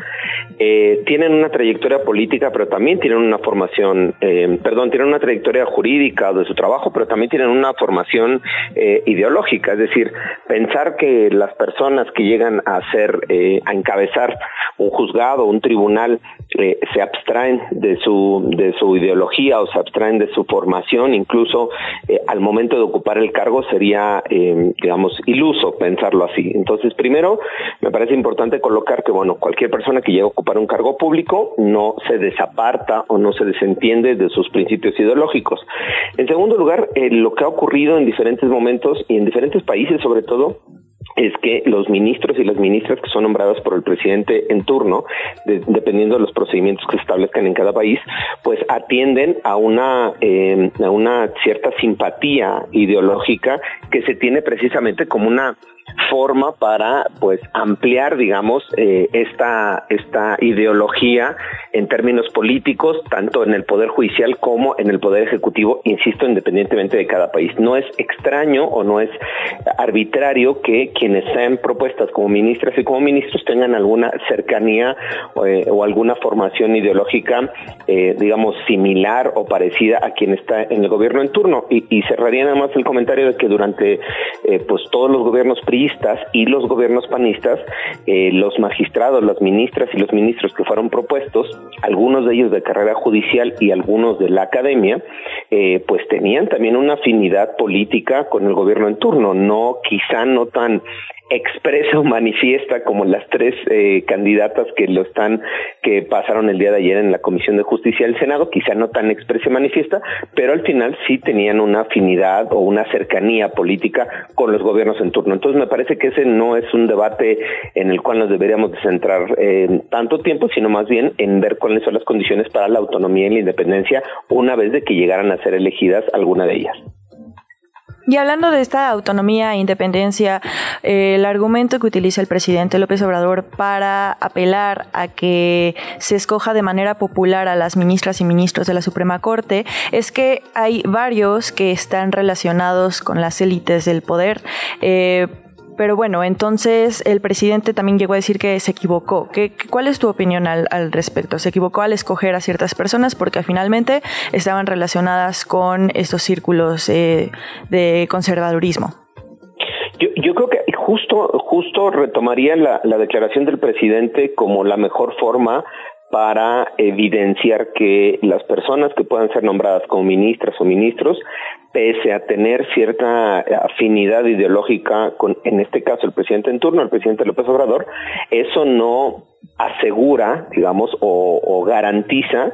S12: eh, tienen una trayectoria política, pero también tienen una formación, eh, perdón, tienen una trayectoria jurídica de su trabajo, pero también tienen una formación eh, ideológica. Es decir, pensar que las personas que llegan a ser, a encabezar un juzgado, un tribunal, eh, se abstraen de su, de su ideología o se abstraen de su formación incluso eh, al momento de ocupar el cargo sería, eh, digamos, iluso pensarlo así. Entonces, primero, me parece importante colocar que, bueno, cualquier persona que llegue a ocupar un cargo público no se desaparta o no se desentiende de sus principios ideológicos. En segundo lugar, eh, lo que ha ocurrido en diferentes momentos y en diferentes países, sobre todo, es que los ministros y las ministras que son nombradas por el presidente en turno, dependiendo de los procedimientos que se establezcan en cada país, pues atienden a una, eh, a una cierta simpatía ideológica que se tiene precisamente como una forma para pues ampliar digamos eh, esta esta ideología en términos políticos tanto en el poder judicial como en el poder ejecutivo insisto independientemente de cada país. No es extraño o no es arbitrario que quienes sean propuestas como ministras y como ministros tengan alguna cercanía eh, o alguna formación ideológica eh, digamos similar o parecida a quien está en el gobierno en turno. Y, y cerraría nada más el comentario de que durante pues todos los gobiernos y los gobiernos panistas, eh, los magistrados, las ministras y los ministros que fueron propuestos, algunos de ellos de carrera judicial y algunos de la academia, eh, pues tenían también una afinidad política con el gobierno en turno, no quizá no tan expresa o manifiesta como las tres eh, candidatas que lo están que pasaron el día de ayer en la Comisión de Justicia del Senado, quizá no tan expresa y manifiesta, pero al final sí tenían una afinidad o una cercanía política con los gobiernos en turno. Entonces me parece que ese no es un debate en el cual nos deberíamos de centrar en tanto tiempo, sino más bien en ver cuáles son las condiciones para la autonomía y la independencia una vez de que llegaran a ser elegidas alguna de ellas.
S2: Y hablando de esta autonomía e independencia, eh, el argumento que utiliza el presidente López Obrador para apelar a que se escoja de manera popular a las ministras y ministros de la Suprema Corte es que hay varios que están relacionados con las élites del poder. Eh, pero bueno, entonces el presidente también llegó a decir que se equivocó. ¿Qué, ¿Cuál es tu opinión al, respecto? ¿Se equivocó al escoger a ciertas personas porque finalmente estaban relacionadas con estos círculos eh, de conservadurismo?
S12: Yo, yo, creo que justo, justo retomaría la, la declaración del presidente como la mejor forma para evidenciar que las personas que puedan ser nombradas como ministras o ministros pese a tener cierta afinidad ideológica con, en este caso, el presidente en turno, el presidente López Obrador, eso no asegura, digamos, o garantiza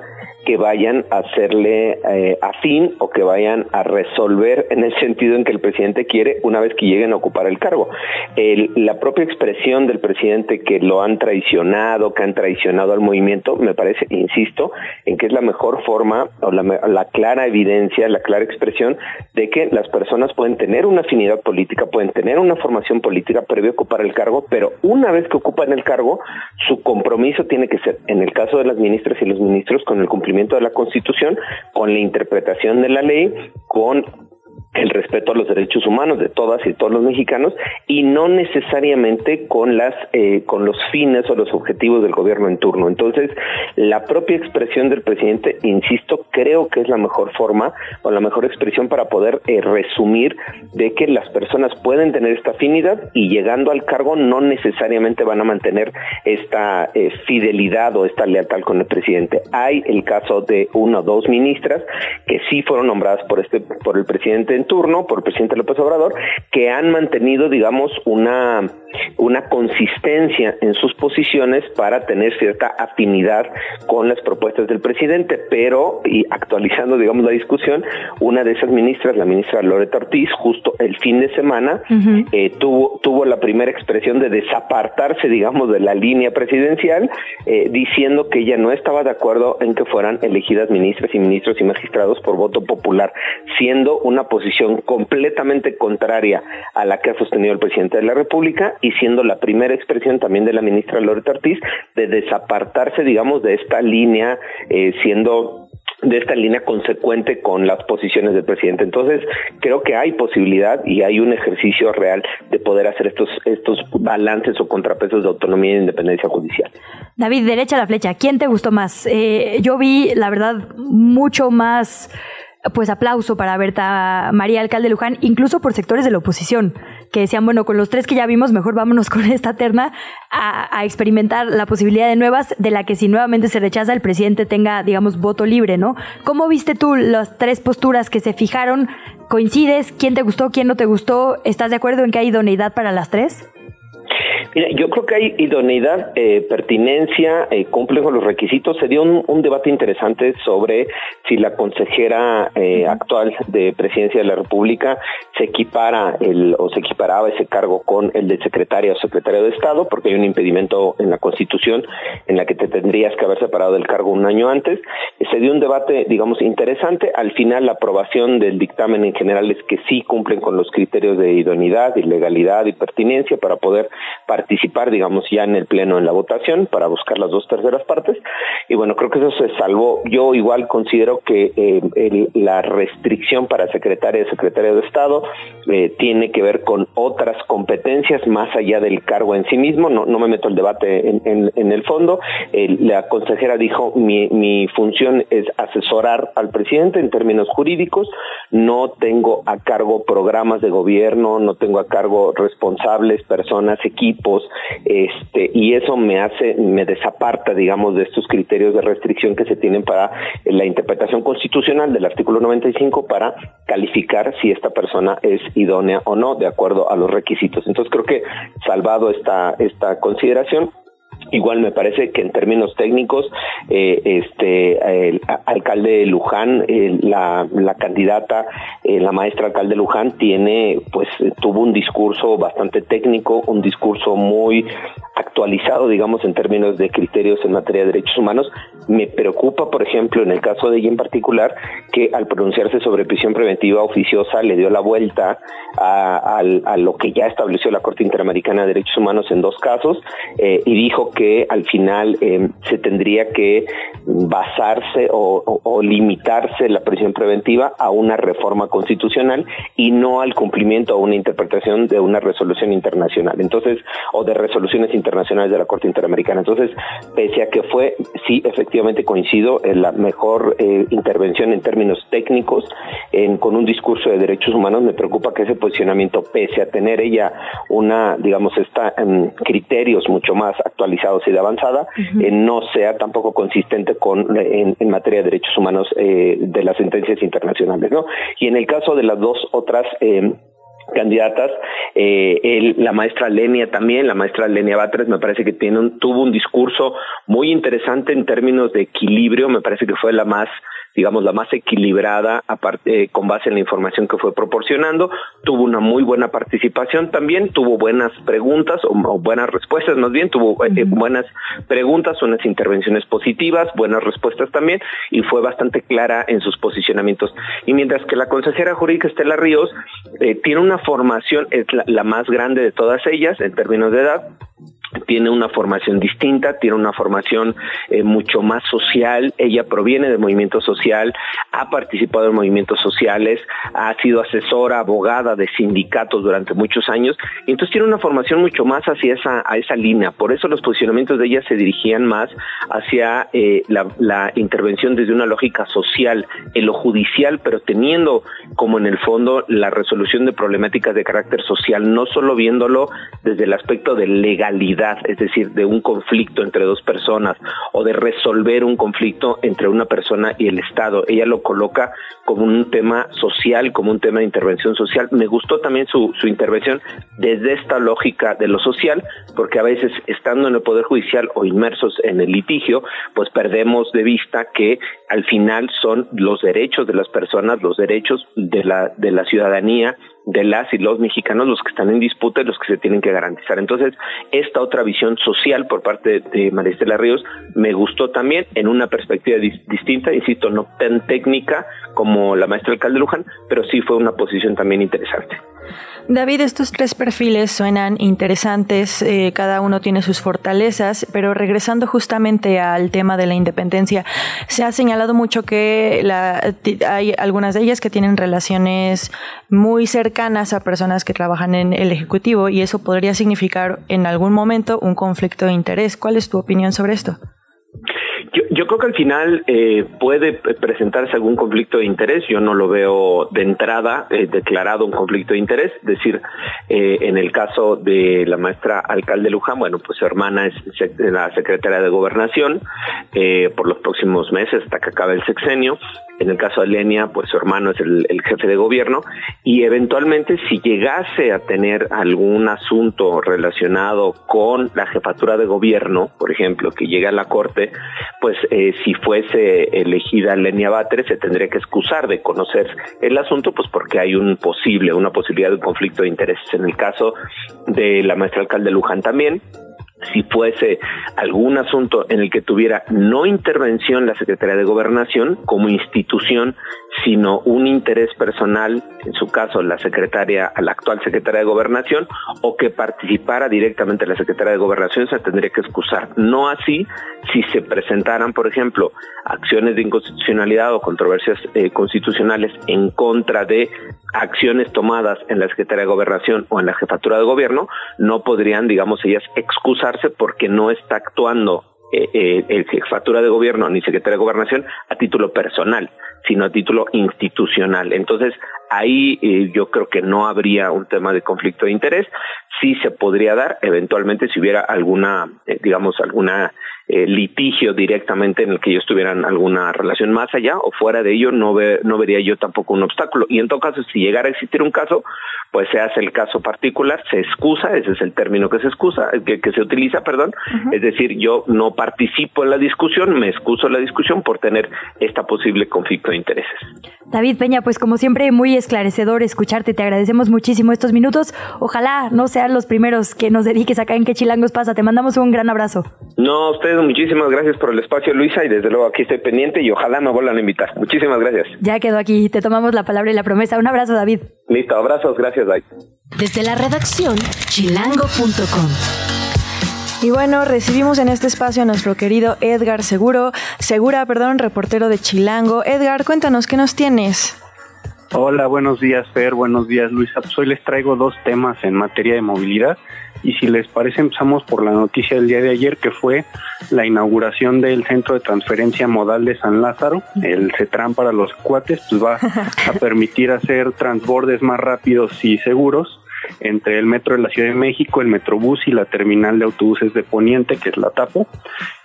S12: que vayan a hacerle eh, afín o que vayan a resolver en el sentido en que el presidente quiere una vez que lleguen a ocupar el cargo. la propia expresión del presidente que lo han traicionado, que han traicionado al movimiento, me parece, insisto, en que es la mejor forma o la, la clara evidencia, la clara expresión de que las personas pueden tener una afinidad política, pueden tener una formación política previo a ocupar el cargo, pero una vez que ocupan el cargo, su compromiso tiene que ser, en el caso de las ministras y los ministros, con el cumplimiento de la Constitución, con la interpretación de la ley, con el respeto a los derechos humanos de todas y todos los mexicanos y no necesariamente con las eh, con los fines o los objetivos del gobierno en turno. Entonces la propia expresión del presidente insisto creo que es la mejor forma o la mejor expresión para poder eh, resumir de que las personas pueden tener esta afinidad y llegando al cargo no necesariamente van a mantener esta eh, fidelidad o esta lealtad con el presidente. Hay el caso de una o dos ministras que sí fueron nombradas por este por el presidente en turno por el presidente López Obrador, que han mantenido, digamos, una, una consistencia en sus posiciones para tener cierta afinidad con las propuestas del presidente, pero, y actualizando, digamos, la discusión, una de esas ministras, la ministra Loreta Ortiz, justo el fin de semana, eh, tuvo, tuvo la primera expresión de desapartarse, digamos, de la línea presidencial, eh, diciendo que ella no estaba de acuerdo en que fueran elegidas ministras y ministros y magistrados por voto popular, siendo una posición completamente contraria a la que ha sostenido el presidente de la República y siendo la primera expresión también de la ministra Loreta Ortiz de desapartarse, digamos, de esta línea, eh, siendo de esta línea consecuente con las posiciones del presidente. Entonces, creo que hay posibilidad y hay un ejercicio real de poder hacer estos, estos balances o contrapesos de autonomía e independencia judicial.
S3: David, derecha a la flecha, ¿quién te gustó más? Eh, yo vi, la verdad, mucho más pues aplauso para Berta María Alcalde Luján, incluso por sectores de la oposición, que decían, bueno, con los tres que ya vimos, mejor vámonos con esta terna a, experimentar la posibilidad de nuevas, de la que si nuevamente se rechaza, el presidente tenga, digamos, voto libre, ¿no? ¿Cómo viste tú las tres posturas que se fijaron? ¿Coincides? ¿Quién te gustó? ¿Quién no te gustó? ¿Estás de acuerdo en que hay idoneidad para las tres?
S12: Mira, yo creo que hay idoneidad, eh, pertinencia, eh, cumple con los requisitos. Se dio un, debate interesante sobre si la consejera eh, actual de Presidencia de la República se equipara el, o se equiparaba ese cargo con el de secretaria o secretario de Estado, porque hay un impedimento en la Constitución en la que te tendrías que haber separado del cargo un año antes. Se dio un debate, digamos, interesante. Al final, la aprobación del dictamen en general es que sí cumplen con los criterios de idoneidad y legalidad y pertinencia para poder participar, digamos, ya en el Pleno en la votación para buscar las dos terceras partes. Y bueno, creo que eso se salvó. Yo igual considero que eh, la restricción para secretaria y secretario de Estado eh, tiene que ver con otras competencias más allá del cargo en sí mismo. No, no me meto el debate en, en, el fondo. la consejera dijo, mi, mi función es asesorar al presidente en términos jurídicos. No tengo a cargo programas de gobierno, no tengo a cargo responsables, personas, equipos, este, y eso me hace, me desaparta, digamos, de estos criterios de restricción que se tienen para la interpretación constitucional del artículo 95 para calificar si esta persona es idónea o no de acuerdo a los requisitos. Entonces creo que salvado esta, esta consideración, Igual me parece que en términos técnicos, eh, este, el alcalde Luján, la, la, candidata, eh, la maestra alcalde Luján tiene, pues, tuvo un discurso bastante técnico, un discurso muy actualizado, digamos, en términos de criterios en materia de derechos humanos. Me preocupa, por ejemplo, en el caso de ella en particular, que al pronunciarse sobre prisión preventiva oficiosa le dio la vuelta a, lo que ya estableció la Corte Interamericana de Derechos Humanos en dos casos eh, y dijo que al final eh, se tendría que basarse o, o, limitarse la prisión preventiva a una reforma constitucional y no al cumplimiento o una interpretación de una resolución internacional. Entonces, o de resoluciones internacionales de la Corte Interamericana. Entonces, pese a que fue, sí, efectivamente coincido, en la mejor eh, intervención en términos técnicos, en, con un discurso de derechos humanos, me preocupa que ese posicionamiento, pese a tener ella una, digamos, está en criterios mucho más actualizados y de avanzada, eh, no sea tampoco consistente con en, materia de derechos humanos eh, de las sentencias internacionales, ¿no? Y en el caso de las dos otras eh, candidatas. Eh, la maestra Lenia también, la maestra Lenia Batres, me parece que tiene un, tuvo un discurso muy interesante en términos de equilibrio, me parece que fue la más digamos, la más equilibrada aparte, con base en la información que fue proporcionando. Tuvo una muy buena participación también, tuvo buenas preguntas o, buenas respuestas, más bien, tuvo eh, buenas preguntas, unas intervenciones positivas, buenas respuestas también, y fue bastante clara en sus posicionamientos. Y mientras que la consejera jurídica Estela Ríos eh, tiene una formación, es la más grande de todas ellas en términos de edad, tiene una formación distinta, tiene una formación eh, mucho más social, ella proviene del movimiento social, ha participado en movimientos sociales, ha sido asesora, abogada de sindicatos durante muchos años, entonces tiene una formación mucho más hacia esa, línea, por eso los posicionamientos de ella se dirigían más hacia eh, la intervención desde una lógica social, en lo judicial, pero teniendo como en el fondo la resolución de problemáticas de carácter social, no solo viéndolo desde el aspecto de legalidad, es decir, de un conflicto entre dos personas o de resolver un conflicto entre una persona y el Estado. Ella lo coloca como un tema social, como un tema de intervención social. Me gustó también su, intervención desde esta lógica de lo social, porque a veces estando en el Poder Judicial o inmersos en el litigio, pues perdemos de vista que al final son los derechos de las personas, los derechos de la ciudadanía de las y los mexicanos los que están en disputa y los que se tienen que garantizar. Entonces, esta otra visión social por parte de María Estela Ríos me gustó también en una perspectiva distinta, insisto, no tan técnica como la maestra alcalde Luján, pero sí fue una posición también interesante.
S2: David, estos tres perfiles suenan interesantes, eh, cada uno tiene sus fortalezas, pero regresando justamente al tema de la independencia, se ha señalado mucho que hay algunas de ellas que tienen relaciones muy cercanas a personas que trabajan en el Ejecutivo y eso podría significar en algún momento un conflicto de interés. ¿Cuál es tu opinión sobre esto?
S12: Yo creo que al final eh, puede presentarse algún conflicto de interés. Yo no lo veo de entrada eh, declarado un conflicto de interés. Es decir, eh, en el caso de la maestra alcalde Luján, bueno, pues su hermana es la secretaria de Gobernación por los próximos meses hasta que acabe el sexenio. En el caso de Lenia, pues su hermano es el jefe de gobierno y eventualmente si llegase a tener algún asunto relacionado con la jefatura de gobierno, por ejemplo, que llegue a la corte, pues eh, si fuese elegida Lenia Batres se tendría que excusar de conocer el asunto, pues porque hay un posible, una posibilidad de conflicto de intereses. En el caso de la maestra alcalde Luján también, si fuese algún asunto en el que tuviera no intervención la Secretaría de Gobernación como institución, sino un interés personal, en su caso la secretaria, la actual secretaria de Gobernación, o que participara directamente la secretaria de Gobernación, se tendría que excusar. No así si se presentaran, por ejemplo, acciones de inconstitucionalidad o controversias eh, constitucionales en contra de acciones tomadas en la Secretaría de Gobernación o en la Jefatura de Gobierno, no podrían, digamos, ellas porque no está actuando eh, eh, el jefatura de gobierno ni secretaria de gobernación a título personal, sino a título institucional. Entonces, ahí eh, yo creo que no habría un tema de conflicto de interés. Sí se podría dar eventualmente si hubiera alguna, eh, digamos, alguna eh, litigio directamente en el que ellos tuvieran alguna relación más allá o fuera de ello, no, ve, no vería yo tampoco un obstáculo. Y en todo caso, si llegara a existir un caso, pues se hace el caso particular, se excusa, ese es el término que se excusa, que, que se utiliza, perdón, es decir, yo no participo en la discusión, me excuso en la discusión por tener esta posible conflicto de intereses.
S3: David Peña, pues como siempre, muy esclarecedor escucharte, te agradecemos muchísimo estos minutos, ojalá no sean los primeros que nos dediques acá en Que Chilangos pasa, te mandamos un gran abrazo.
S12: No, ustedes muchísimas gracias por el espacio, Luisa, y desde luego aquí estoy pendiente y ojalá me vuelvan a invitar. Muchísimas gracias.
S3: Ya quedó aquí, te tomamos la palabra y la promesa. Un abrazo, David.
S12: Listo, abrazos, gracias, David.
S11: Desde la redacción, chilango.com.
S2: Y bueno, recibimos en este espacio a nuestro querido Edgar Seguro, Segura, perdón, reportero de Chilango. Edgar, cuéntanos, ¿qué nos tienes?
S13: Hola, buenos días, Fer, buenos días, Luisa. Pues hoy les traigo dos temas en materia de movilidad y si les parece empezamos por la noticia del día de ayer que fue la inauguración del Centro de Transferencia Modal de San Lázaro, el CETRAN para los cuates, pues va *laughs* a permitir hacer transbordes más rápidos y seguros entre el metro de la Ciudad de México, el Metrobús y la terminal de autobuses de Poniente, que es la TAPO.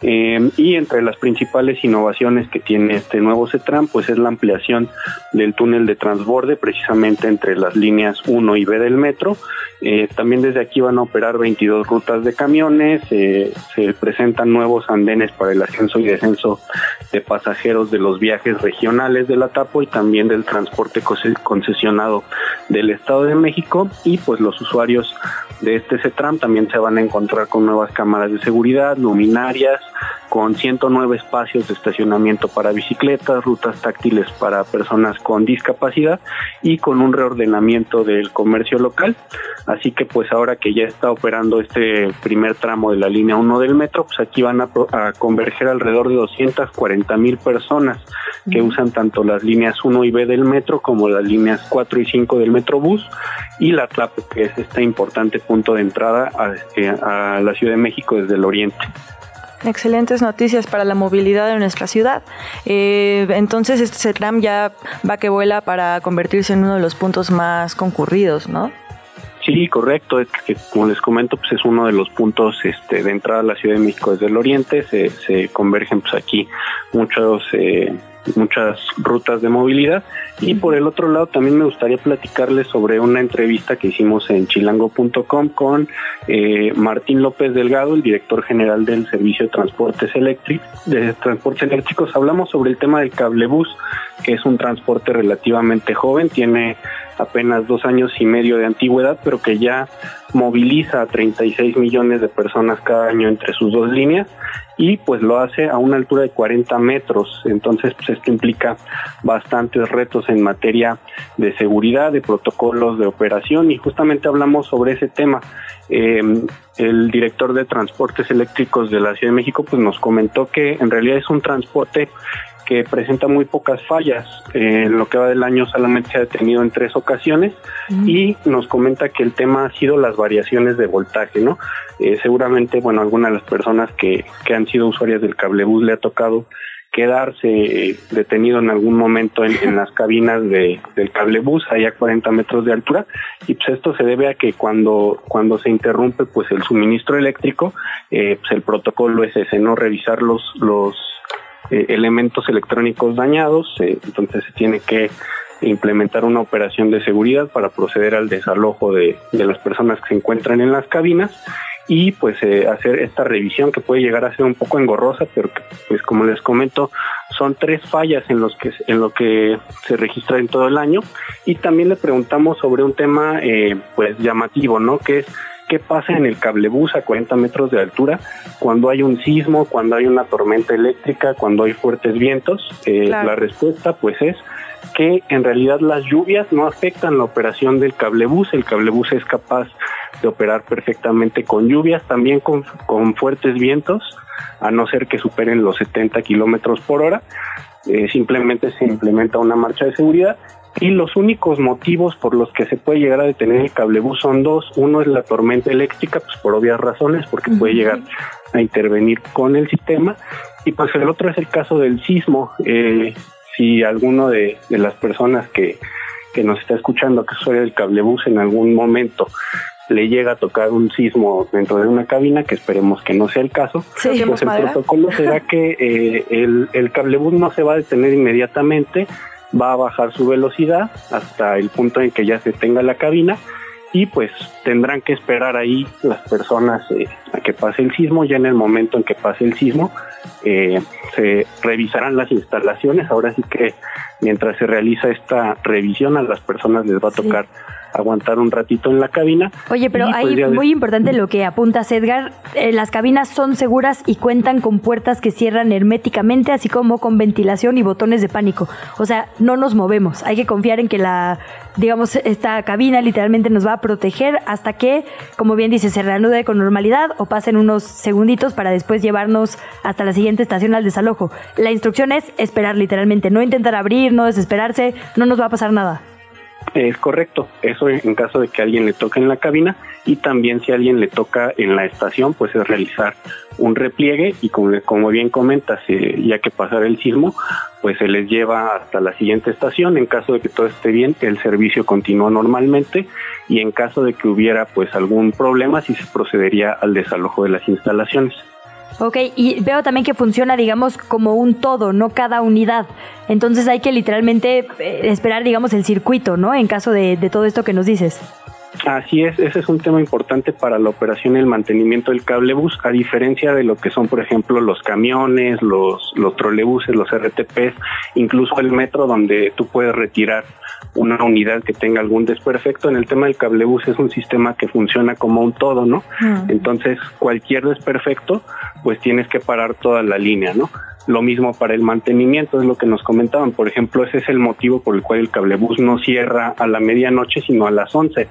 S13: Eh, y entre las principales innovaciones que tiene este nuevo CETRAN, pues es la ampliación del túnel de transborde, precisamente entre las líneas 1 y B del metro. Eh, también desde aquí van a operar 22 rutas de camiones, eh, se presentan nuevos andenes para el ascenso y descenso de pasajeros de los viajes regionales de la TAPO y también del transporte concesionado del Estado de México y pues los usuarios de este CETRAM también se van a encontrar con nuevas cámaras de seguridad, luminarias, con 109 espacios de estacionamiento para bicicletas, rutas táctiles para personas con discapacidad y con un reordenamiento del comercio local. Así que pues ahora que ya está operando este primer tramo de la línea 1 del metro, pues aquí van a, a converger alrededor de 240 mil personas que usan tanto las líneas 1 y B del metro como las líneas 4 y 5 del Metrobús y la TLAP, que es este importante punto de entrada a, este, a la Ciudad de México desde el oriente.
S2: Excelentes noticias para la movilidad de nuestra ciudad. Eh, entonces, este CETRAM ya va que vuela para convertirse en uno de los puntos más concurridos, ¿no?
S13: Sí, correcto. Es que, como les comento, pues es uno de los puntos este, de entrada a la Ciudad de México desde el oriente. Se, se convergen pues aquí muchos eh, muchas rutas de movilidad. Y por el otro lado, también me gustaría platicarles sobre una entrevista que hicimos en chilango.com con eh, Martín López Delgado, el director general del Servicio de Transportes Eléctricos. Hablamos sobre el tema del cablebús, que es un transporte relativamente joven, tiene apenas dos años y medio de antigüedad, pero que ya moviliza a 36 millones de personas cada año entre sus dos líneas y pues lo hace a una altura de 40 metros. Entonces, pues esto implica bastantes retos en materia de seguridad, de protocolos de operación y justamente hablamos sobre ese tema. Em, el director de transportes eléctricos de la Ciudad de México pues nos comentó que en realidad es un transporte que presenta muy pocas fallas. Eh, en lo que va del año solamente se ha detenido en tres ocasiones y nos comenta que el tema ha sido las variaciones de voltaje, ¿no? Eh, seguramente, bueno, algunas de las personas que, que han sido usuarias del cablebús le ha tocado quedarse eh, detenido en algún momento en, las cabinas de, del cablebús, ahí a 40 metros de altura, y pues esto se debe a que cuando, cuando se interrumpe pues el suministro eléctrico, eh, pues el protocolo es ese, no revisar los, los eh, elementos electrónicos dañados, entonces se tiene que implementar una operación de seguridad para proceder al desalojo de, de las personas que se encuentran en las cabinas y pues eh, hacer esta revisión que puede llegar a ser un poco engorrosa, pero que pues como les comento son tres fallas en los que en lo que se registra en todo el año y también le preguntamos sobre un tema eh, pues llamativo, ¿no? Que es qué pasa en el cablebús a 40 metros de altura cuando hay un sismo, cuando hay una tormenta eléctrica, cuando hay fuertes vientos. Eh, la respuesta pues es que en realidad las lluvias no afectan la operación del cablebús, el cablebús es capaz de operar perfectamente con lluvias, también con, fuertes vientos, a no ser que superen los 70 kilómetros por hora. Eh, simplemente se implementa una marcha de seguridad y los únicos motivos por los que se puede llegar a detener el cablebús son dos. Uno es la tormenta eléctrica, pues por obvias razones, porque puede llegar a intervenir con el sistema. Y pues el otro es el caso del sismo. Eh, si alguno de, las personas que, que nos está escuchando, que soy del cablebús, en algún momento le llega a tocar un sismo dentro de una cabina, que esperemos que no sea el caso, pues el protocolo será que eh, el, el cablebús no se va a detener inmediatamente, va a bajar su velocidad hasta el punto en que ya se tenga la cabina y pues tendrán que esperar ahí las personas eh, a que pase el sismo. Ya en el momento en que pase el sismo eh, se revisarán las instalaciones. Ahora sí que mientras se realiza esta revisión a las personas les va a tocar aguantar un ratito en la cabina.
S3: Oye, pero ahí pues muy importante lo que apuntas, Edgar. Eh, las cabinas son seguras y cuentan con puertas que cierran herméticamente, así como con ventilación y botones de pánico. O sea, no nos movemos. Hay que confiar en que la, digamos, esta cabina literalmente nos va a proteger hasta que, como bien dice, se reanude con normalidad o pasen unos segunditos para después llevarnos hasta la siguiente estación al desalojo. La instrucción es esperar literalmente, no intentar abrir, no desesperarse, no nos va a pasar nada.
S13: Es correcto, eso en caso de que alguien le toque en la cabina y también si alguien le toca en la estación, pues es realizar un repliegue y como, como bien comentas, eh, ya que pasar el sismo, pues se les lleva hasta la siguiente estación. En caso de que todo esté bien, el servicio continúa normalmente y en caso de que hubiera pues algún problema, sí se procedería al desalojo de las instalaciones.
S3: Ok, y veo también que funciona, digamos, como un todo, no cada unidad. Entonces hay que literalmente eh, esperar, digamos, el circuito, ¿no? En caso de, de todo esto que nos dices.
S13: Así es, ese es un tema importante para la operación y el mantenimiento del cablebús, a diferencia de lo que son, por ejemplo, los camiones, los, los trolebuses, los RTPs, incluso el metro donde tú puedes retirar una unidad que tenga algún desperfecto. En el tema del cablebús es un sistema que funciona como un todo, ¿no? Mm. Entonces, cualquier desperfecto, pues tienes que parar toda la línea, ¿no? Lo mismo para el mantenimiento, es lo que nos comentaban. Por ejemplo, ese es el motivo por el cual el cablebús no cierra a la medianoche, sino a las 11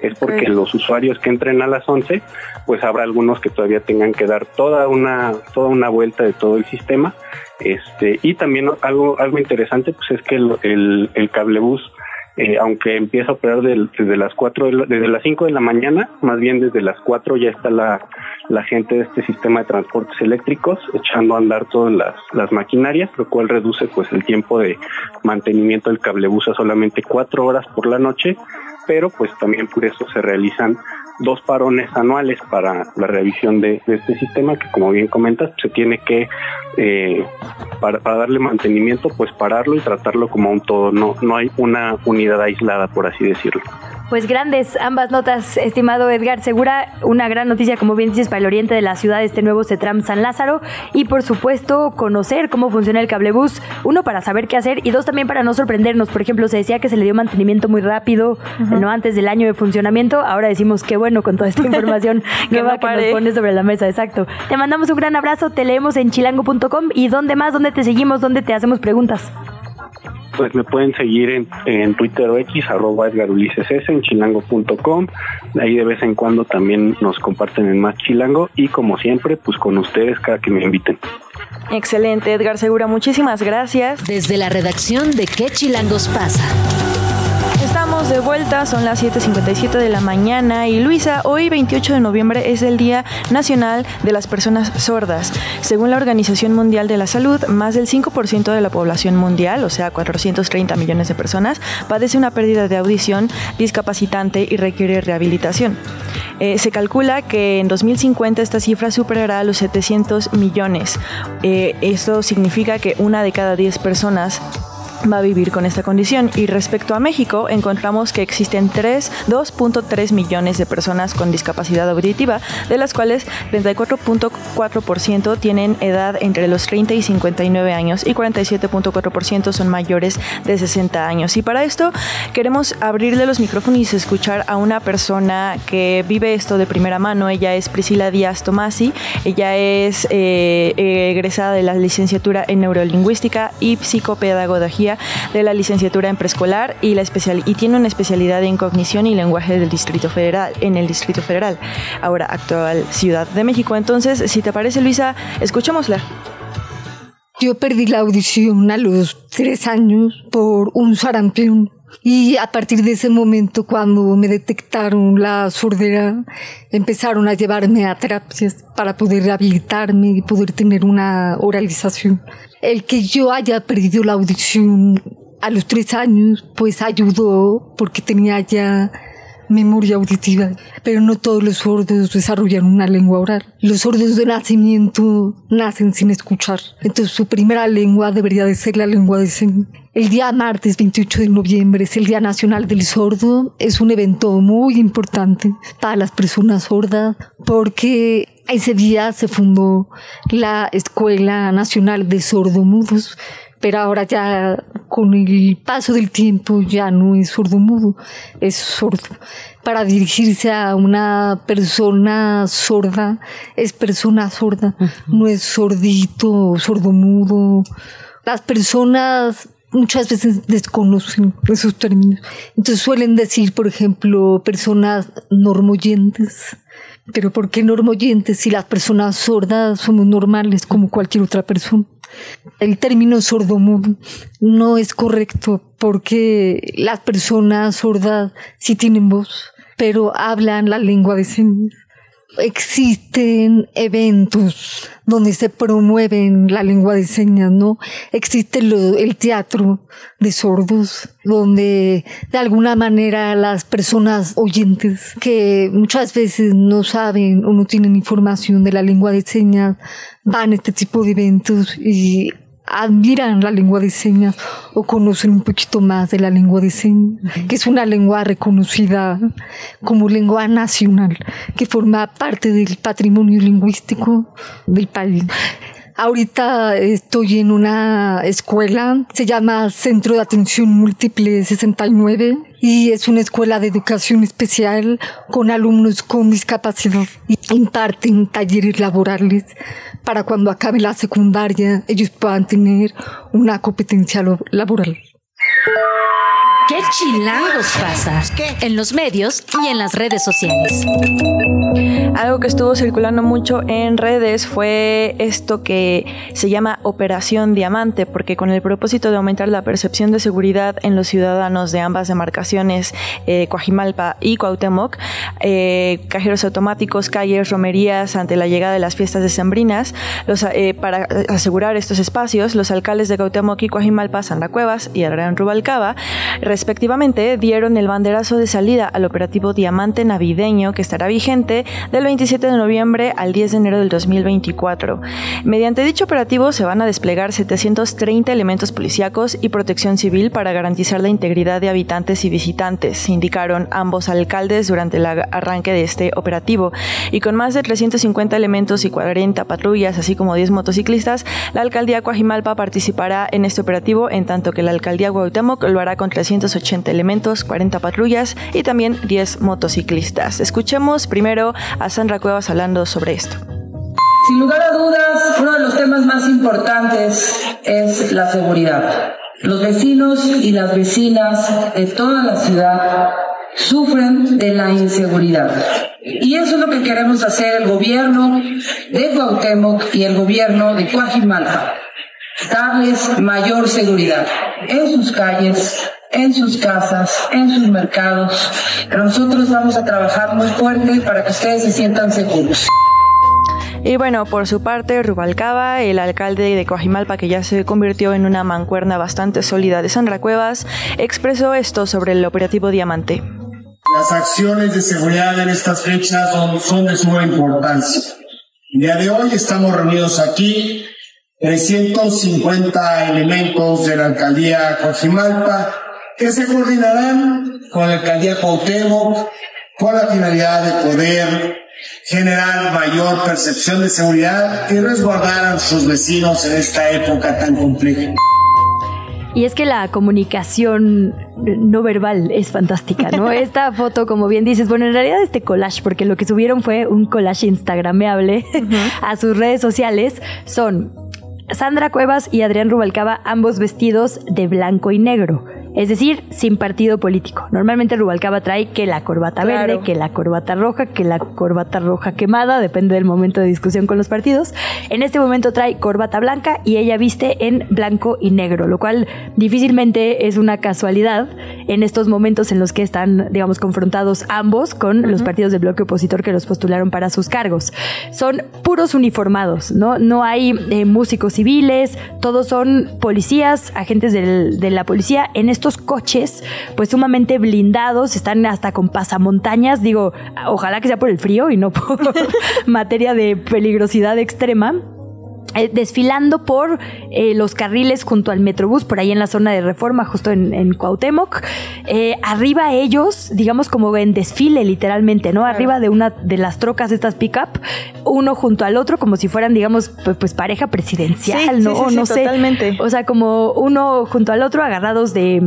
S13: es porque los usuarios que entren a las 11, pues habrá algunos que todavía tengan que dar toda una toda una vuelta de todo el sistema. Este, y también algo algo interesante pues es que el, el, el cablebús eh, aunque empieza a operar desde las 4 desde las 5 de la mañana, más bien desde las 4 ya está la, la gente de este sistema de transportes eléctricos echando a andar todas las, las maquinarias, lo cual reduce pues el tiempo de mantenimiento del cablebús a solamente 4 horas por la noche pero pues también por eso se realizan dos parones anuales para la revisión de, este sistema que como bien comentas se tiene que eh, para, para, darle mantenimiento pues pararlo y tratarlo como un todo. No no hay una unidad aislada por así decirlo
S3: pues grandes ambas notas, estimado Edgar Segura. Una gran noticia, como bien dices, para el oriente de la ciudad, este nuevo CETRAM San Lázaro. Y por supuesto, conocer cómo funciona el cablebús. Uno, para saber qué hacer. Y dos, también para no sorprendernos. Por ejemplo, se decía que se le dio mantenimiento muy rápido, no antes del año de funcionamiento. Ahora decimos qué bueno con toda esta *laughs* información que, va, que nos pone sobre la mesa. Exacto. Te mandamos un gran abrazo. Te leemos en chilango.com. ¿Y dónde más? ¿Dónde te seguimos? ¿Dónde te hacemos preguntas?
S13: Pues me pueden seguir en, en Twitter o X, arroba Edgar Ulises S, en chilango.com. Ahí de vez en cuando también nos comparten en Más Chilango y como siempre, pues con ustedes cada que me inviten.
S2: Excelente, Edgar Segura, muchísimas gracias.
S11: Desde la redacción de ¿Qué Chilangos pasa?
S2: Estamos de vuelta, son las 7.57 de la mañana y Luisa, hoy 28 de noviembre es el Día Nacional de las Personas Sordas. Según la Organización Mundial de la Salud, más del 5% de la población mundial, o sea, 430 millones de personas, padece una pérdida de audición discapacitante y requiere rehabilitación. Eh, se calcula que en 2050 esta cifra superará los 700 millones. Eh, esto significa que una de cada 10 personas va a vivir con esta condición. Y respecto a México, encontramos que existen 2.3 millones de personas con discapacidad auditiva, de las cuales 34.4% tienen edad entre los 30 y 59 años y 47.4% son mayores de 60 años. Y para esto queremos abrirle los micrófonos y escuchar a una persona que vive esto de primera mano. Ella es Priscila Díaz Tomasi. Ella es eh, egresada de la licenciatura en neurolingüística y psicopedagogía de la licenciatura en preescolar y, la especial, y tiene una especialidad en cognición y lenguaje del Distrito Federal, en el Distrito Federal, ahora actual Ciudad de México. Entonces, si te parece, Luisa, escuchémosla.
S14: Yo perdí la audición a los tres años por un sarampión. Y a partir de ese momento, cuando me detectaron la sordera, empezaron a llevarme a terapias para poder rehabilitarme y poder tener una oralización. El que yo haya perdido la audición a los tres años, pues ayudó porque tenía ya memoria auditiva, pero no todos los sordos desarrollan una lengua oral. Los sordos de nacimiento nacen sin escuchar, entonces su primera lengua debería de ser la lengua de señas. El día martes 28 de noviembre es el Día Nacional del Sordo, es un evento muy importante para las personas sordas porque ese día se fundó la Escuela Nacional de Sordomudos, pero ahora ya con el paso del tiempo ya no es sordomudo, es sordo. Para dirigirse a una persona sorda, es persona sorda, no es sordito, sordomudo. Las personas muchas veces desconocen esos términos. Entonces suelen decir, por ejemplo, personas normoyentes pero ¿por qué normoyentes si las personas sordas somos normales como cualquier otra persona? El término sordomudo no es correcto porque las personas sordas sí tienen voz, pero hablan la lengua de señas existen eventos donde se promueven la lengua de señas, ¿no? Existe el teatro de sordos, donde de alguna manera las personas oyentes que muchas veces no saben o no tienen información de la lengua de señas van a este tipo de eventos y admiran la lengua de señas o conocen un poquito más de la lengua de señas, que es una lengua reconocida como lengua nacional, que forma parte del patrimonio lingüístico del país. Ahorita estoy en una escuela, se llama Centro de Atención Múltiple 69 y es una escuela de educación especial con alumnos con discapacidad y imparten talleres laborales para cuando acabe la secundaria ellos puedan tener una competencia laboral.
S11: ¿Qué chilangos pasa? En los medios y en las redes sociales.
S2: Algo que estuvo circulando mucho en redes fue esto que se llama Operación Diamante, porque con el propósito de aumentar la percepción de seguridad en los ciudadanos de ambas demarcaciones, eh, Coajimalpa y Cuauhtémoc, eh, cajeros automáticos, calles, romerías, ante la llegada de las fiestas decembrinas, los, eh, para asegurar estos espacios, los alcaldes de Cuauhtémoc y Coajimalpa, Santa Cuevas y Gran Rubalcaba, respectivamente, dieron el banderazo de salida al operativo Diamante Navideño que estará vigente del 27 de noviembre al 10 de enero del 2024. Mediante dicho operativo se van a desplegar 730 elementos policíacos y protección civil para garantizar la integridad de habitantes y visitantes, indicaron ambos alcaldes durante el arranque de este operativo. Y con más de 350 elementos y 40 patrullas, así como 10 motociclistas, la alcaldía Coajimalpa participará en este operativo, en tanto que la alcaldía Guautemoc lo hará con 300 280 elementos, 40 patrullas y también 10 motociclistas. Escuchemos primero a Sandra Cuevas hablando sobre esto.
S15: Sin lugar a dudas, uno de los temas más importantes es la seguridad. Los vecinos y las vecinas de toda la ciudad sufren de la inseguridad. Y eso es lo que queremos hacer el gobierno de Cuauhtémoc y el gobierno de Coajimalpa. Darles mayor seguridad en sus calles, en sus casas, en sus mercados. Pero nosotros vamos a trabajar muy fuerte para que ustedes se sientan seguros.
S2: Y bueno, por su parte, Rubalcaba, el alcalde de Coajimalpa, que ya se convirtió en una mancuerna bastante sólida de Sandra Cuevas, expresó esto sobre el operativo Diamante.
S16: Las acciones de seguridad en estas fechas son, son de suma importancia. El día de hoy estamos reunidos aquí 350 elementos de la alcaldía Coajimalpa que se coordinarán con la alcaldía Cuauhtémoc con la finalidad de poder generar mayor percepción de seguridad y resguardar a sus vecinos en esta época tan compleja.
S3: Y es que la comunicación no verbal es fantástica, ¿no? *laughs* Esta foto, como bien dices, bueno, en realidad este collage, porque lo que subieron fue un collage instagrameable *laughs* a sus redes sociales, son Sandra Cuevas y Adrián Rubalcaba, ambos vestidos de blanco y negro es decir, sin partido político. Normalmente Rubalcaba trae que la corbata verde, que la corbata roja, que la corbata roja quemada, depende del momento de discusión con los partidos. En este momento trae corbata blanca y ella viste en blanco y negro, lo cual difícilmente es una casualidad en estos momentos en los que están, digamos, confrontados ambos con los partidos del bloque opositor que los postularon para sus cargos. Son puros uniformados, ¿no? No hay eh, músicos civiles, todos son policías, agentes de la policía en estos coches, pues sumamente blindados, están hasta con pasamontañas. Digo, ojalá que sea por el frío y no por *laughs* materia de peligrosidad extrema. Eh, desfilando por eh, los carriles junto al Metrobús, por ahí en la zona de Reforma, justo en, en Cuauhtémoc. Eh, arriba ellos, digamos como en desfile literalmente, ¿no? Arriba de una de las trocas estas pick-up, uno junto al otro, como si fueran, digamos, pues, pareja presidencial, ¿no? no sé. Totalmente. O sea, como uno junto al otro agarrados de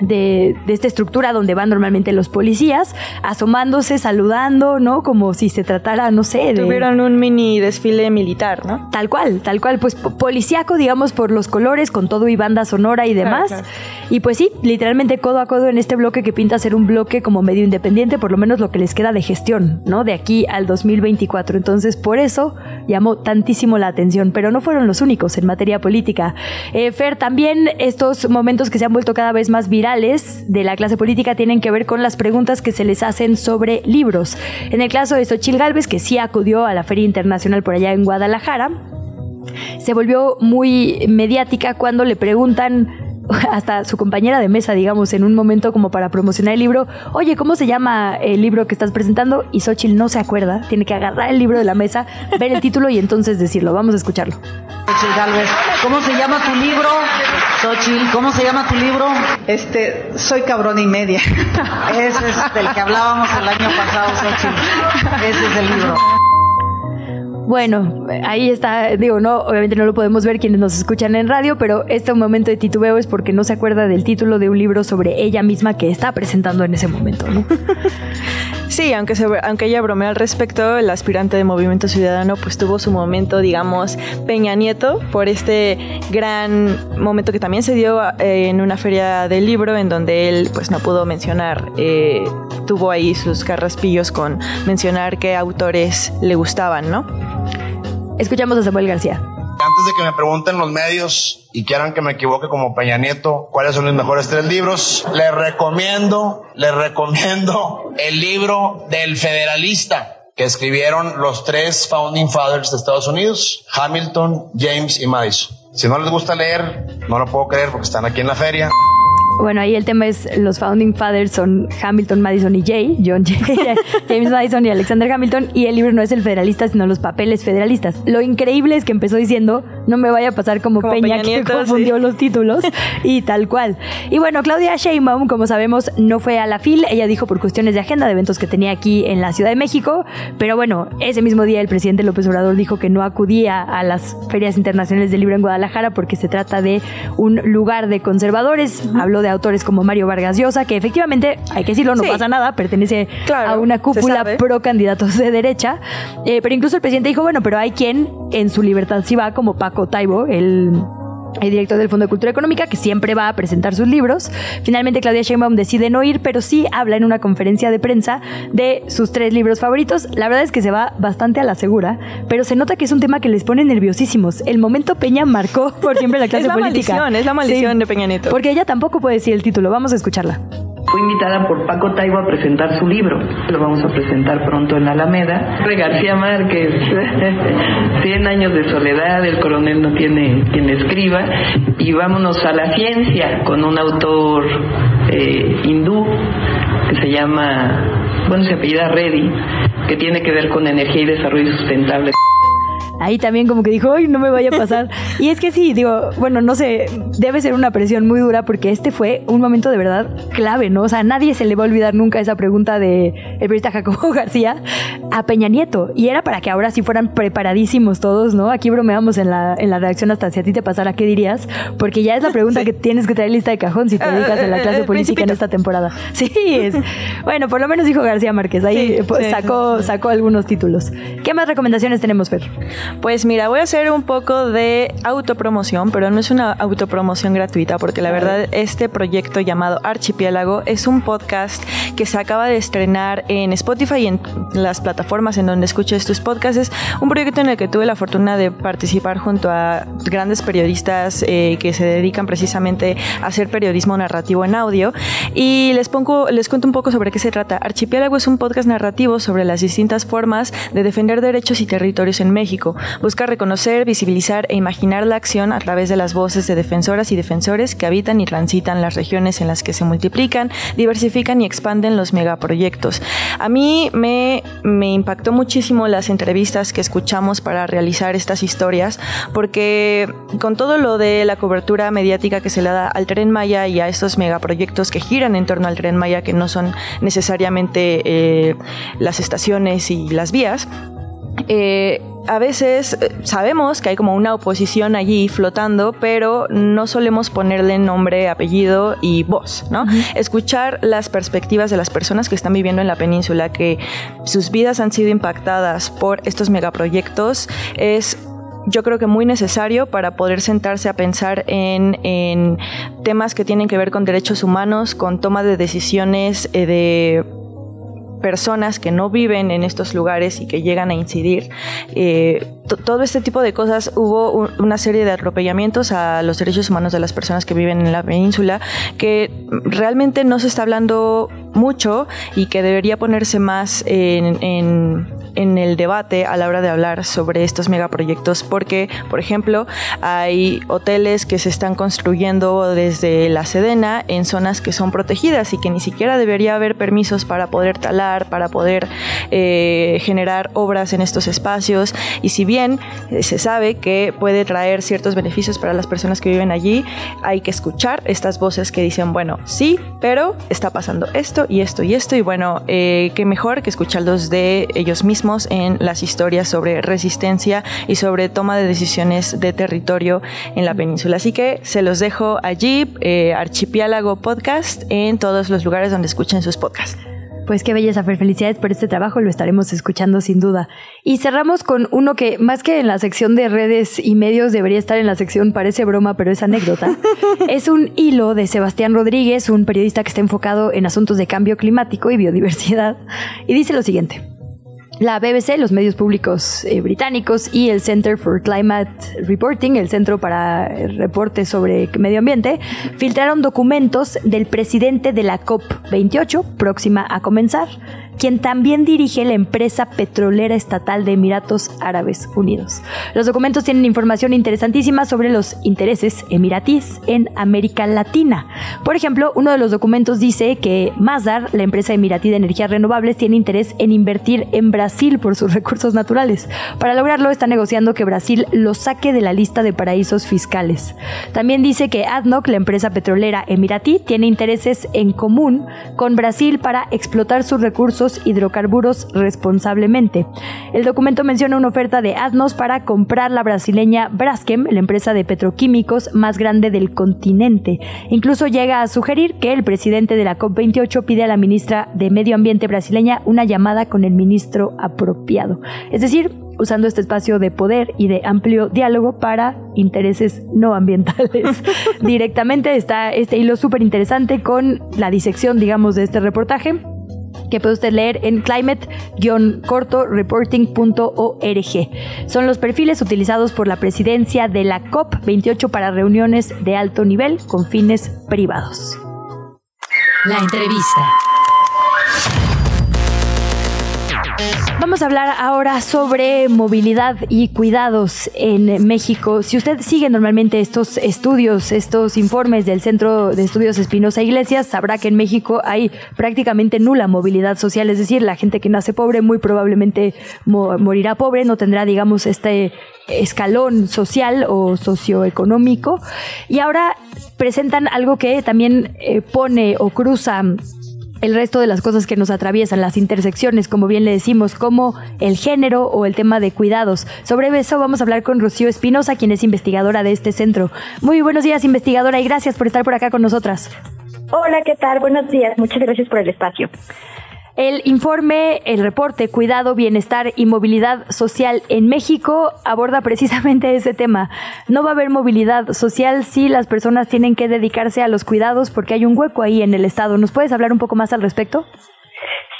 S3: de, esta estructura donde van normalmente los policías, asomándose, saludando, ¿no? Como si se tratara, no sé,
S2: de... Tuvieron un mini desfile militar, ¿no?
S3: Tal cual, tal cual, pues policíaco, digamos, por los colores, con todo y banda sonora y demás. Y pues sí, literalmente codo a codo en este bloque que pinta ser un bloque como medio independiente, por lo menos lo que les queda de gestión, ¿no? De aquí al 2024. Entonces, por eso llamó tantísimo la atención, pero no fueron los únicos en materia política. Eh, Fer, también estos momentos que se han vuelto cada vez más virales, de la clase política tienen que ver con las preguntas que se les hacen sobre libros. En el caso de Xochil Gálvez, que sí acudió a la Feria Internacional por allá en Guadalajara, se volvió muy mediática cuando le preguntan *laughs* hasta su compañera de mesa, digamos, en un momento como para promocionar el libro, oye, ¿cómo se llama el libro que estás presentando? Y Xochitl no se acuerda, tiene que agarrar el libro de la mesa, ver el título y entonces decirlo. Vamos a escucharlo.
S17: ¿cómo se llama tu libro? Xochitl, ¿cómo se llama tu libro?
S9: Este, soy cabrón y media. *laughs*
S17: Ese es del que hablábamos el año pasado, Xochitl. Ese es el libro.
S3: Bueno, ahí está, digo, no, obviamente no lo podemos ver quienes nos escuchan en radio, pero este momento de titubeo es porque no se acuerda del título de un libro sobre ella misma que está presentando en ese momento, ¿no? *laughs*
S2: Sí, aunque, aunque ella bromea al respecto, el aspirante de Movimiento Ciudadano pues tuvo su momento, digamos, Peña Nieto, por este gran momento que también se dio eh, en una feria del libro, en donde él pues no pudo mencionar, eh, tuvo ahí sus carraspillos con mencionar qué autores le gustaban, ¿no?
S3: Escuchamos a Samuel García.
S10: Antes de que me pregunten los medios y quieran que me equivoque como Peña Nieto, cuáles son mis mejores tres libros, les recomiendo, les recomiendo el libro del Federalista que escribieron los tres founding fathers de Estados Unidos, Hamilton, James y Madison. Si no les gusta leer, no lo puedo creer porque están aquí en la feria.
S3: Bueno, ahí el tema es los founding fathers son Hamilton, Madison y Jay, John Jay, *laughs* James Madison y Alexander Hamilton, y el libro no es el federalista, sino los papeles federalistas. Lo increíble es que empezó diciendo, no me vaya a pasar como, Peña, que confundió los títulos, *laughs* y tal cual. Y bueno, Claudia Sheinbaum, como sabemos, no fue a la FIL, ella dijo por cuestiones de agenda de eventos que tenía aquí en la Ciudad de México, pero bueno, ese mismo día el presidente López Obrador dijo que no acudía a las ferias internacionales del libro en Guadalajara porque se trata de un lugar de conservadores, habló de autores como Mario Vargas Llosa, que efectivamente, hay que decirlo, no pasa nada, pertenece a una cúpula pro candidatos de derecha. Eh, pero incluso el presidente dijo, bueno, pero hay quien en su libertad sí va, como Paco Taibo, el el director del Fondo de Cultura Económica, que siempre va a presentar sus libros. Finalmente, Claudia Sheinbaum decide no ir, pero sí habla en una conferencia de prensa de sus tres libros favoritos. La verdad es que se va bastante a la segura, pero se nota que es un tema que les pone nerviosísimos. El momento Peña marcó por siempre la *laughs* clase
S2: es la
S3: política.
S2: Maldición, es la maldición de Peña Nieto.
S3: Porque ella tampoco puede decir el título. Vamos a escucharla.
S18: Fue invitada por Paco Taibo a presentar su libro. Lo vamos a presentar pronto en la Alameda. De García Márquez, *laughs* Cien años de soledad, el coronel no tiene quien escriba. Y vámonos a la ciencia con un autor eh, hindú que se llama, bueno, se apellida Reddy, que tiene que ver con energía y desarrollo sustentable.
S3: Ahí también como que dijo, ay, no me vaya a pasar. *laughs* y es que sí, digo, bueno, no sé, debe ser una presión muy dura porque este fue un momento de verdad clave, ¿no? O sea, nadie se le va a olvidar nunca esa pregunta de el periodista Jacobo *laughs* García a Peña Nieto. Y era para que ahora sí fueran preparadísimos todos, ¿no? Aquí bromeamos en la, en la redacción hasta si a ti te pasara, ¿qué dirías? Porque ya es la pregunta que tienes que traer lista de cajón si te dedicas a la clase *laughs* política en esta temporada. Sí, es. Bueno, por lo menos dijo García Márquez, ahí sacó, sacó algunos títulos. ¿Qué más recomendaciones tenemos, Fer?
S2: Pues mira, voy a hacer un poco de autopromoción, pero no es una autopromoción gratuita, porque la verdad este proyecto llamado Archipiélago es un podcast que se acaba de estrenar en Spotify y en las plataformas en donde escuches tus podcasts. Es un proyecto en el que tuve la fortuna de participar junto a grandes periodistas eh, que se dedican precisamente a hacer periodismo narrativo en audio. Y les pongo, les cuento un poco sobre qué se trata. Archipiélago es un podcast narrativo sobre las distintas formas de defender derechos y territorios en México. Busca reconocer, visibilizar e imaginar la acción a través de las voces de defensoras y defensores que habitan y transitan las regiones en las que se multiplican, diversifican y expanden los megaproyectos. A mí me, impactó muchísimo las entrevistas que escuchamos para realizar estas historias, porque con todo lo de la cobertura mediática que se le da al tren Maya y a estos megaproyectos que giran en torno al tren Maya, que no son necesariamente eh, las estaciones y las vías, eh, a veces eh, sabemos que hay como una oposición allí flotando, pero no solemos ponerle nombre, apellido y voz, ¿no? Escuchar las perspectivas de las personas que están viviendo en la península, que sus vidas han sido impactadas por estos megaproyectos, es yo creo que muy necesario para poder sentarse a pensar en, en temas que tienen que ver con derechos humanos, con toma de decisiones eh, de personas que no viven en estos lugares y que llegan a incidir. Eh, todo este tipo de cosas, hubo un, una serie de atropellamientos a los derechos humanos de las personas que viven en la península que realmente no se está hablando mucho y que debería ponerse más en, en, en el debate a la hora de hablar sobre estos megaproyectos porque, por ejemplo, hay hoteles que se están construyendo desde la Sedena en zonas que son protegidas y que ni siquiera debería haber permisos para poder talar, para poder eh, generar obras en estos espacios. Y si bien eh, se sabe que puede traer ciertos beneficios para las personas que viven allí, hay que escuchar estas voces que dicen, bueno, sí, pero está pasando esto y esto y esto y bueno, eh, qué mejor que escucharlos de ellos mismos en las historias sobre resistencia y sobre toma de decisiones de territorio en la península. Así que se los dejo allí, eh, Archipiélago Podcast, en todos los lugares donde escuchen sus podcasts.
S3: Pues qué belleza, Fer. Felicidades por este trabajo, lo estaremos escuchando sin duda. Y cerramos con uno que, más que en la sección de redes y medios, debería estar en la sección Parece broma, pero es anécdota. *laughs* es un hilo de Sebastián Rodríguez, un periodista que está enfocado en asuntos de cambio climático y biodiversidad. Y dice lo siguiente. La BBC, los medios públicos eh, británicos y el Center for Climate Reporting, el Centro para Reportes sobre Medio Ambiente, filtraron documentos del presidente de la COP28, próxima a comenzar, quien también dirige la empresa petrolera estatal de Emiratos Árabes Unidos. Los documentos tienen información interesantísima sobre los intereses emiratíes en América Latina. Por ejemplo, uno de los documentos dice que Masdar, la empresa emiratí de energías renovables, tiene interés en invertir en Brasil por sus *laughs* recursos naturales. Para lograrlo, está negociando que Brasil lo saque de la lista de paraísos fiscales. También dice que ADNOC, la empresa petrolera emiratí, tiene intereses en común con Brasil para explotar sus recursos hidrocarburos responsablemente. El documento menciona una oferta de ADNOS para comprar la brasileña Braskem, la empresa de petroquímicos más grande del continente. Incluso llega a sugerir que el presidente de la COP28 pide a la ministra de Medio Ambiente brasileña una llamada con el ministro apropiado. Es decir, usando este espacio de poder y de amplio diálogo para intereses no ambientales. *laughs* Directamente está este hilo súper interesante con la disección, digamos, de este reportaje que puede usted leer en climate-reporting.org. Son los perfiles utilizados por la presidencia de la COP28 para reuniones de alto nivel con fines privados.
S11: La entrevista.
S3: Vamos a hablar ahora sobre movilidad y cuidados en México. Si usted sigue normalmente estos estudios, estos informes del Centro de Estudios Espinosa Iglesias, sabrá que en México hay prácticamente nula movilidad social, es decir, la gente que nace pobre muy probablemente morirá pobre, no tendrá, digamos, este escalón social o socioeconómico. Y ahora presentan algo que también eh, pone o cruza el resto de las cosas que nos atraviesan, las intersecciones, como bien le decimos, como el género o el tema de cuidados. Sobre eso vamos a hablar con Rocío Espinosa, quien es investigadora de este centro. Muy buenos días, investigadora, y gracias por estar por acá con nosotras.
S19: Hola, ¿qué tal? Buenos días, muchas gracias por el espacio.
S3: El informe, el reporte Cuidado, Bienestar y Movilidad Social en México aborda precisamente ese tema. No va a haber movilidad social si las personas tienen que dedicarse a los cuidados porque hay un hueco ahí en el Estado. ¿Nos puedes hablar un poco más al respecto?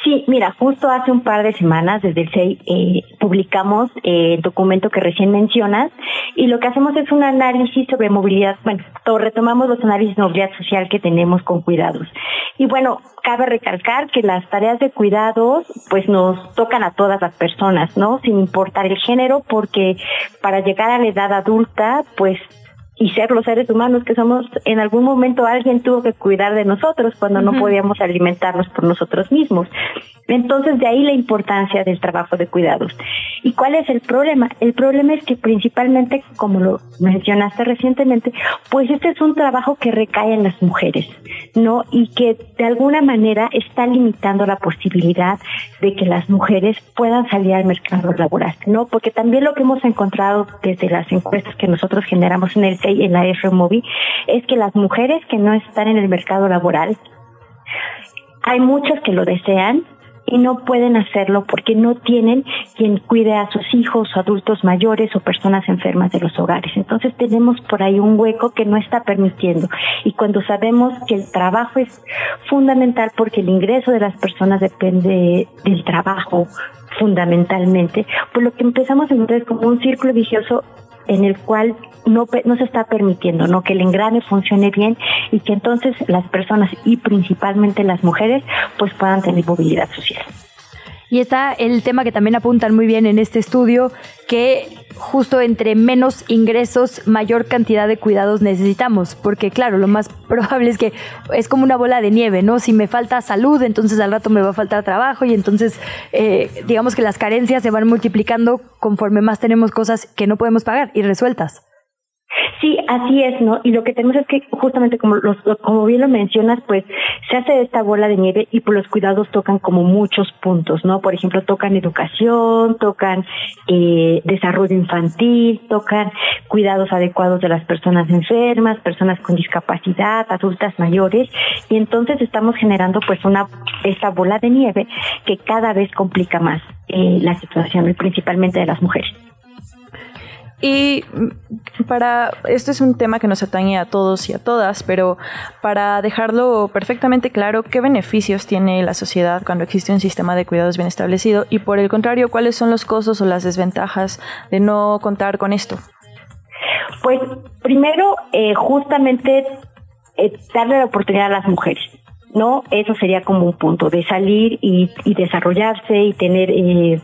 S19: Sí, mira, justo hace un par de semanas desde el SEI eh, publicamos eh, el documento que recién mencionas y lo que hacemos es un análisis sobre movilidad, bueno, retomamos los análisis de movilidad social que tenemos con cuidados. Y bueno, cabe recalcar que las tareas de cuidados pues nos tocan a todas las personas, ¿no? Sin importar el género, porque para llegar a la edad adulta pues y ser los seres humanos que somos, en algún momento alguien tuvo que cuidar de nosotros cuando no podíamos alimentarnos por nosotros mismos. Entonces, de ahí la importancia del trabajo de cuidados. ¿Y cuál es el problema? El problema es que principalmente, como lo mencionaste recientemente, pues este es un trabajo que recae en las mujeres, ¿no? Y que de alguna manera está limitando la posibilidad de que las mujeres puedan salir al mercado laboral, ¿no? Porque también lo que hemos encontrado desde las encuestas que nosotros generamos en el en la FMOVI, es que las mujeres que no están en el mercado laboral, hay muchas que lo desean, y no pueden hacerlo porque no tienen quien cuide a sus hijos o adultos mayores o personas enfermas de los hogares. Entonces tenemos por ahí un hueco que no está permitiendo. Y cuando sabemos que el trabajo es fundamental porque el ingreso de las personas depende del trabajo fundamentalmente, pues lo que empezamos a encontrar es como un círculo vicioso en el cual no, no se está permitiendo, ¿no? Que el engrane funcione bien y que entonces las personas y principalmente las mujeres pues puedan tener movilidad social.
S3: Y está el tema que también apuntan muy bien en este estudio, que justo entre menos ingresos, mayor cantidad de cuidados necesitamos, porque claro, lo más *laughs* probable es que es como una bola de nieve, ¿no? Si me falta salud, entonces al rato me va a faltar trabajo y entonces eh, digamos que las carencias se van multiplicando conforme más tenemos cosas que no podemos pagar y resueltas.
S19: Sí, así es, ¿no? Y lo que tenemos es que justamente como los, como bien lo mencionas, pues se hace esta bola de nieve y por los cuidados tocan como muchos puntos, ¿no? Por ejemplo, tocan educación, tocan eh, desarrollo infantil, tocan cuidados adecuados de las personas enfermas, personas con discapacidad, adultas mayores, y entonces estamos generando pues una esta bola de nieve que cada vez complica más eh, la situación, principalmente de las mujeres.
S2: Y para esto es un tema que nos atañe a todos y a todas, pero para dejarlo perfectamente claro, ¿qué beneficios tiene la sociedad cuando existe un sistema de cuidados bien establecido? Y por el contrario, ¿cuáles son los costos o las desventajas de no contar con esto?
S19: Pues primero, eh, justamente eh, darle la oportunidad a las mujeres. ¿no? Eso sería como un punto de salir y, desarrollarse y tener eh,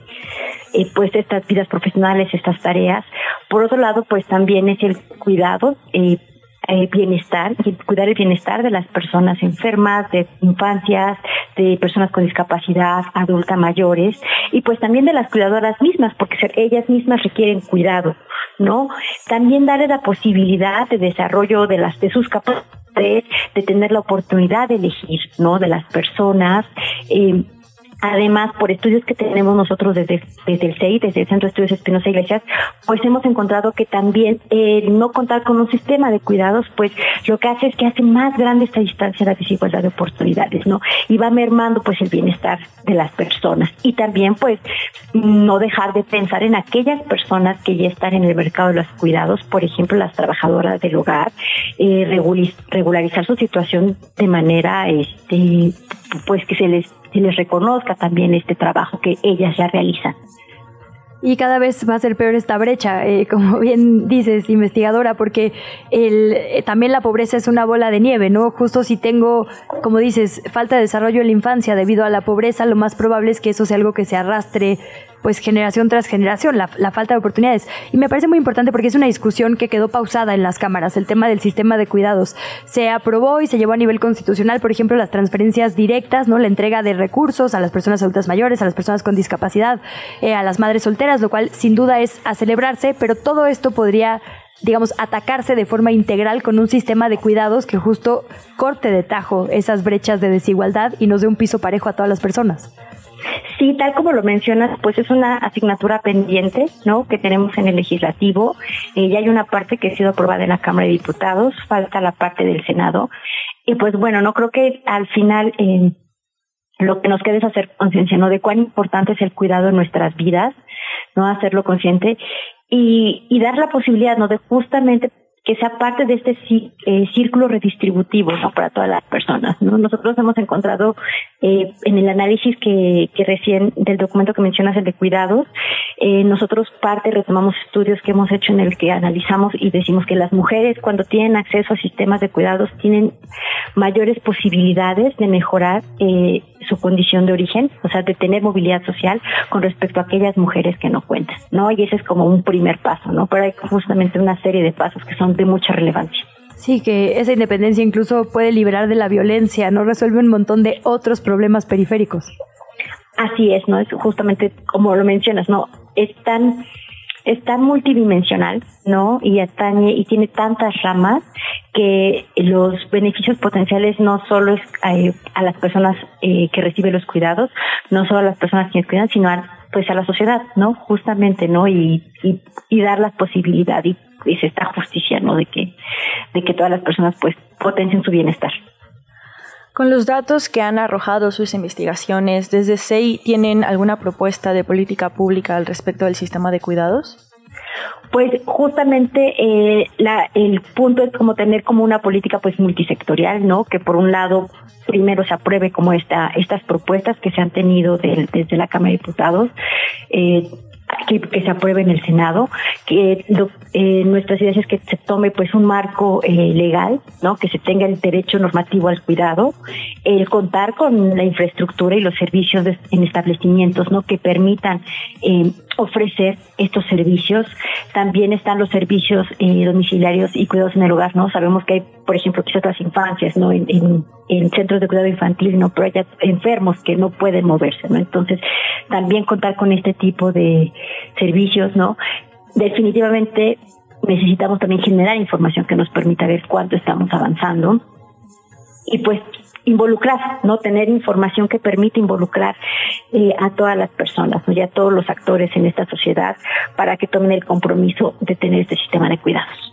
S19: eh, pues estas vidas profesionales, estas tareas. Por otro lado, pues también es el cuidado, eh, el bienestar, y cuidar el bienestar de las personas enfermas, de infancias, de personas con discapacidad, adulta mayores, y pues también de las cuidadoras mismas, porque ellas mismas requieren cuidado, ¿no? También darle la posibilidad de desarrollo de las de sus capacidades, de tener la oportunidad de elegir, ¿no? De las personas. Eh, Además, por estudios que tenemos nosotros desde, desde el CEI, desde el Centro de Estudios Espinosa Iglesias, pues hemos encontrado que también eh, no contar con un sistema de cuidados, pues lo que hace es que hace más grande esta distancia, la desigualdad de oportunidades, ¿no? Y va mermando pues el bienestar de las personas. Y también pues no dejar de pensar en aquellas personas que ya están en el mercado de los cuidados, por ejemplo, las trabajadoras del hogar, eh, regularizar su situación de manera, este, pues que se les, se les reconozca también este trabajo que ellas ya realizan.
S3: Y cada vez va a ser peor esta brecha, eh, como *laughs* bien dices, investigadora, porque el, eh, también la pobreza es una bola de nieve, ¿no? Justo si tengo, como dices, falta de desarrollo en la infancia debido a la pobreza, lo más probable es que eso sea algo que se arrastre pues generación tras generación, la, falta de oportunidades. Y me parece muy importante porque es una discusión que quedó pausada en las cámaras, el tema del sistema de cuidados. Se aprobó y se llevó a nivel constitucional, por ejemplo, las transferencias directas, ¿no? La entrega de recursos a las personas adultas mayores, a las personas con discapacidad, eh, a las madres solteras, lo cual sin duda es a celebrarse, pero todo esto podría digamos, atacarse de forma integral con un sistema de cuidados que justo corte de tajo esas brechas de desigualdad y nos dé un piso parejo a todas las personas.
S19: Sí, tal como lo mencionas, pues es una asignatura pendiente, ¿no? Que tenemos en el legislativo. Eh, ya hay una parte que ha sido aprobada en la Cámara de Diputados, falta la parte del Senado. Y pues bueno, no creo que al final eh, lo que nos quede es hacer conciencia, ¿no? De cuán importante es el cuidado en nuestras vidas, ¿no? Hacerlo consciente y, y dar la posibilidad, ¿no? De justamente que parte de este eh, círculo redistributivo ¿no? para todas las personas. ¿no? Nosotros hemos encontrado eh, en el análisis que, recién del documento que mencionas, el de cuidados, eh, nosotros parte retomamos estudios que hemos hecho en el que analizamos y decimos que las mujeres cuando tienen acceso a sistemas de cuidados tienen mayores posibilidades de mejorar su condición de origen, o sea, de tener movilidad social con respecto a aquellas mujeres que no cuentan, ¿no? Y ese es como un primer paso, ¿no? Pero hay justamente una serie de pasos que son de mucha relevancia.
S3: Sí, que esa independencia incluso puede liberar de la violencia, ¿no? Resuelve un montón de otros problemas periféricos.
S19: Así es, ¿no? Es justamente como lo mencionas, ¿no? Es tan es tan multidimensional, ¿no? Y atañe y tiene tantas ramas que los beneficios potenciales no solo es eh, a, las personas eh, que reciben los cuidados, no solo a las personas que cuidan, sino a, pues a la sociedad, ¿no? Justamente, ¿no? Y, y, y dar la posibilidad y, es esta justicia, ¿no? De que, de que todas las personas pues potencien su bienestar.
S2: Con los datos que han arrojado sus investigaciones, ¿desde SEI tienen alguna propuesta de política pública al respecto del sistema de cuidados?
S19: Pues justamente eh, la, el punto es como tener como una política pues multisectorial, ¿no? Que por un lado primero se apruebe como esta, estas propuestas que se han tenido desde la Cámara de Diputados. Eh, que, se apruebe en el Senado, que eh, nuestras ideas es que se tome pues un marco eh, legal, ¿no? Que se tenga el derecho normativo al cuidado, el contar con la infraestructura y los servicios en establecimientos, ¿no? Que permitan eh, ofrecer estos servicios. También están los servicios eh, domiciliarios y cuidados en el hogar, ¿no? Sabemos que hay, por ejemplo, quizás las infancias, ¿no? En, en, en, centros de cuidado infantil, ¿no? Pero hay enfermos que no pueden moverse, ¿no? Entonces, también contar con este tipo de servicios, ¿no? Definitivamente necesitamos también generar información que nos permita ver cuánto estamos avanzando. Y pues involucrar, no tener información que permite involucrar eh, a todas las personas y a todos los actores en esta sociedad para que tomen el compromiso de tener este sistema de cuidados.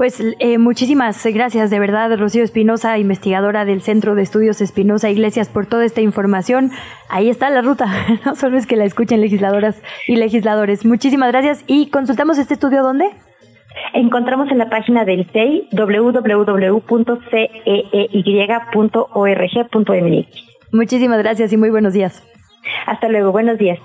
S3: Pues eh, muchísimas gracias de verdad, Rocío Espinosa, investigadora del Centro de Estudios Espinosa Iglesias, por toda esta información. Ahí está la ruta, *laughs* no solo es que la escuchen legisladoras y legisladores. Muchísimas gracias y consultamos este estudio ¿dónde?
S19: Encontramos en la página del CEI www.ceey.org.mx.
S3: Muchísimas gracias y muy buenos días.
S19: Hasta luego, buenos días.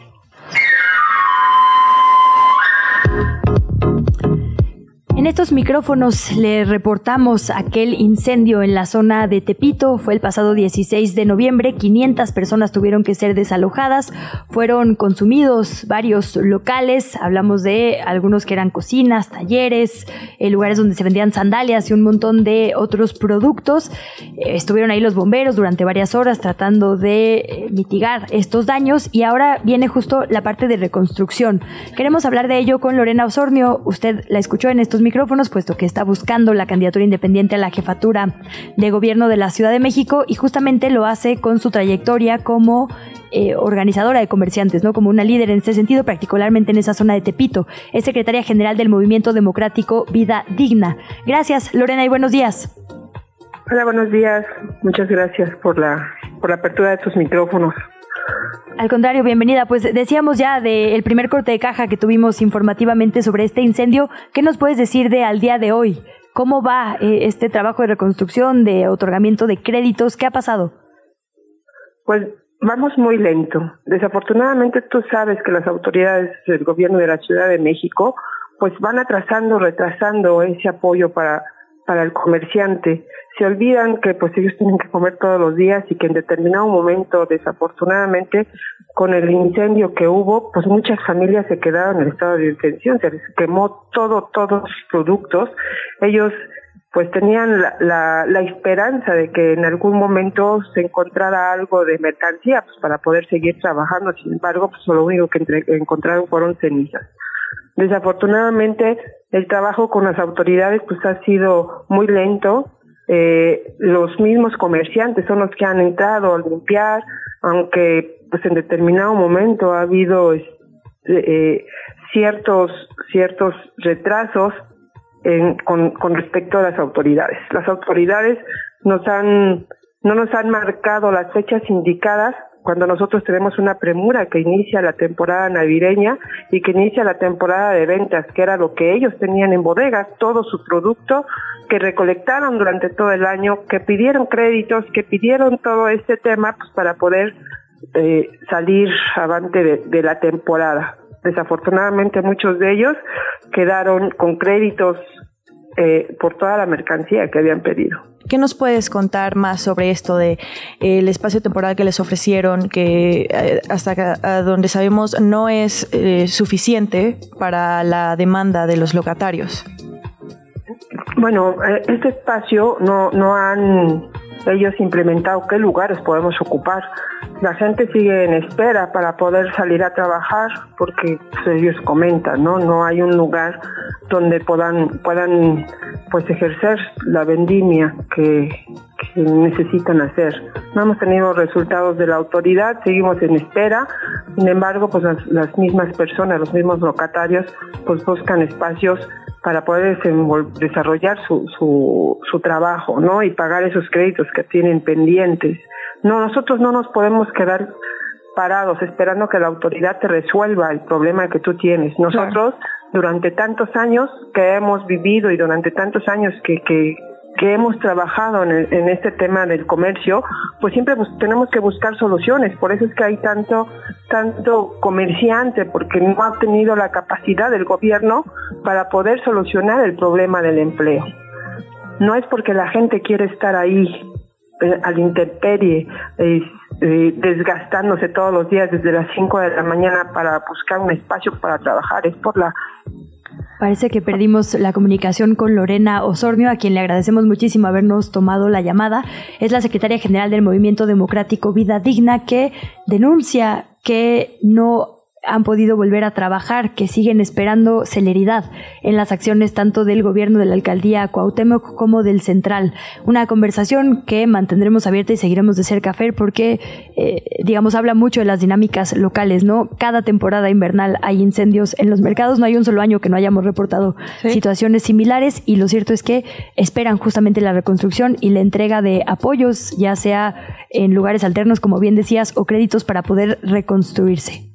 S3: En estos micrófonos le reportamos aquel incendio en la zona de Tepito. Fue el pasado 16 de noviembre. 500 personas tuvieron que ser desalojadas. Fueron consumidos varios locales. Hablamos de algunos que eran cocinas, talleres, eh, lugares donde se vendían sandalias y un montón de otros productos. Eh, estuvieron ahí los bomberos durante varias horas tratando de eh, mitigar estos daños y ahora viene justo la parte de reconstrucción. Queremos hablar de ello con Lorena Osornio. Usted la escuchó en estos micrófonos puesto que está buscando la candidatura independiente a la jefatura de gobierno de la Ciudad de México y justamente lo hace con su trayectoria como eh, organizadora de comerciantes, ¿no? Como una líder en este sentido, particularmente en esa zona de Tepito. Es secretaria general del Movimiento Democrático Vida Digna. Gracias, Lorena, y buenos días.
S20: Hola, buenos días. Muchas gracias por la, por la apertura de tus micrófonos.
S3: Al contrario, bienvenida. Pues decíamos ya del primer corte de caja que tuvimos informativamente sobre este incendio. ¿Qué nos puedes decir de al día de hoy? ¿Cómo va eh, este trabajo de reconstrucción, de otorgamiento de créditos? ¿Qué ha pasado?
S20: Pues vamos muy lento. Desafortunadamente tú sabes que las autoridades del gobierno de la Ciudad de México pues van atrasando, retrasando ese apoyo para para el comerciante. Se olvidan que pues ellos tienen que comer todos los días y que en determinado momento, desafortunadamente, con el incendio que hubo, pues muchas familias se quedaron en estado de detención, se les quemó todo, todos los productos. Ellos pues tenían la, la, la, esperanza de que en algún momento se encontrara algo de mercancía pues, para poder seguir trabajando, sin embargo, pues lo único que encontraron fueron cenizas. Desafortunadamente, el trabajo con las autoridades pues ha sido muy lento. Eh, los mismos comerciantes son los que han entrado a limpiar, aunque pues en determinado momento ha habido eh, ciertos ciertos retrasos en, con, con respecto a las autoridades. Las autoridades nos han no nos han marcado las fechas indicadas cuando nosotros tenemos una premura que inicia la temporada navideña y que inicia la temporada de ventas, que era lo que ellos tenían en bodegas, todo su producto que recolectaron durante todo el año, que pidieron créditos, que pidieron todo este tema pues, para poder eh, salir avante de, de la temporada. Desafortunadamente muchos de ellos quedaron con créditos eh, por toda la mercancía que habían pedido.
S2: ¿Qué nos puedes contar más sobre esto de eh, el espacio temporal que les ofrecieron, que eh, hasta donde sabemos no es suficiente para la demanda de los locatarios?
S20: Bueno, este espacio no, no han ellos implementado qué lugares podemos ocupar. La gente sigue en espera para poder salir a trabajar porque pues, ellos comentan, ¿no? No hay un lugar donde puedan, puedan pues ejercer la vendimia que, necesitan hacer. No hemos tenido resultados de la autoridad, seguimos en espera, sin embargo, pues las, las mismas personas, los mismos locatarios, pues buscan espacios para poder desarrollar su, su, su trabajo, ¿no? Y pagar esos créditos que tienen pendientes. No, nosotros no nos podemos quedar parados esperando que la autoridad te resuelva el problema que tú tienes. Nosotros, durante tantos años que hemos vivido y durante tantos años que, que, que hemos trabajado en, en, este tema del comercio, pues siempre pues, tenemos que buscar soluciones. Por eso es que hay tanto, tanto comerciante, porque no ha tenido la capacidad del gobierno para poder solucionar el problema del empleo. No es porque la gente quiere estar ahí eh, al intemperie, eh, eh, desgastándose todos los días desde las 5 de la mañana para buscar un espacio para trabajar, es por la
S3: Parece que perdimos la comunicación con Lorena Osornio, a quien le agradecemos muchísimo habernos tomado la llamada. Es la secretaria general del Movimiento Democrático Vida Digna que denuncia que no han podido volver a trabajar, que siguen esperando celeridad en las acciones tanto del gobierno de la alcaldía Cuauhtémoc como del central. Una conversación que mantendremos abierta y seguiremos de cerca, Fer, porque, eh, digamos, habla mucho de las dinámicas locales, ¿no? Cada temporada invernal hay incendios en los mercados, no hay un solo año que no hayamos reportado situaciones similares y lo cierto es que esperan justamente la reconstrucción y la entrega de apoyos, ya sea en lugares alternos, como bien decías, o créditos para poder reconstruirse.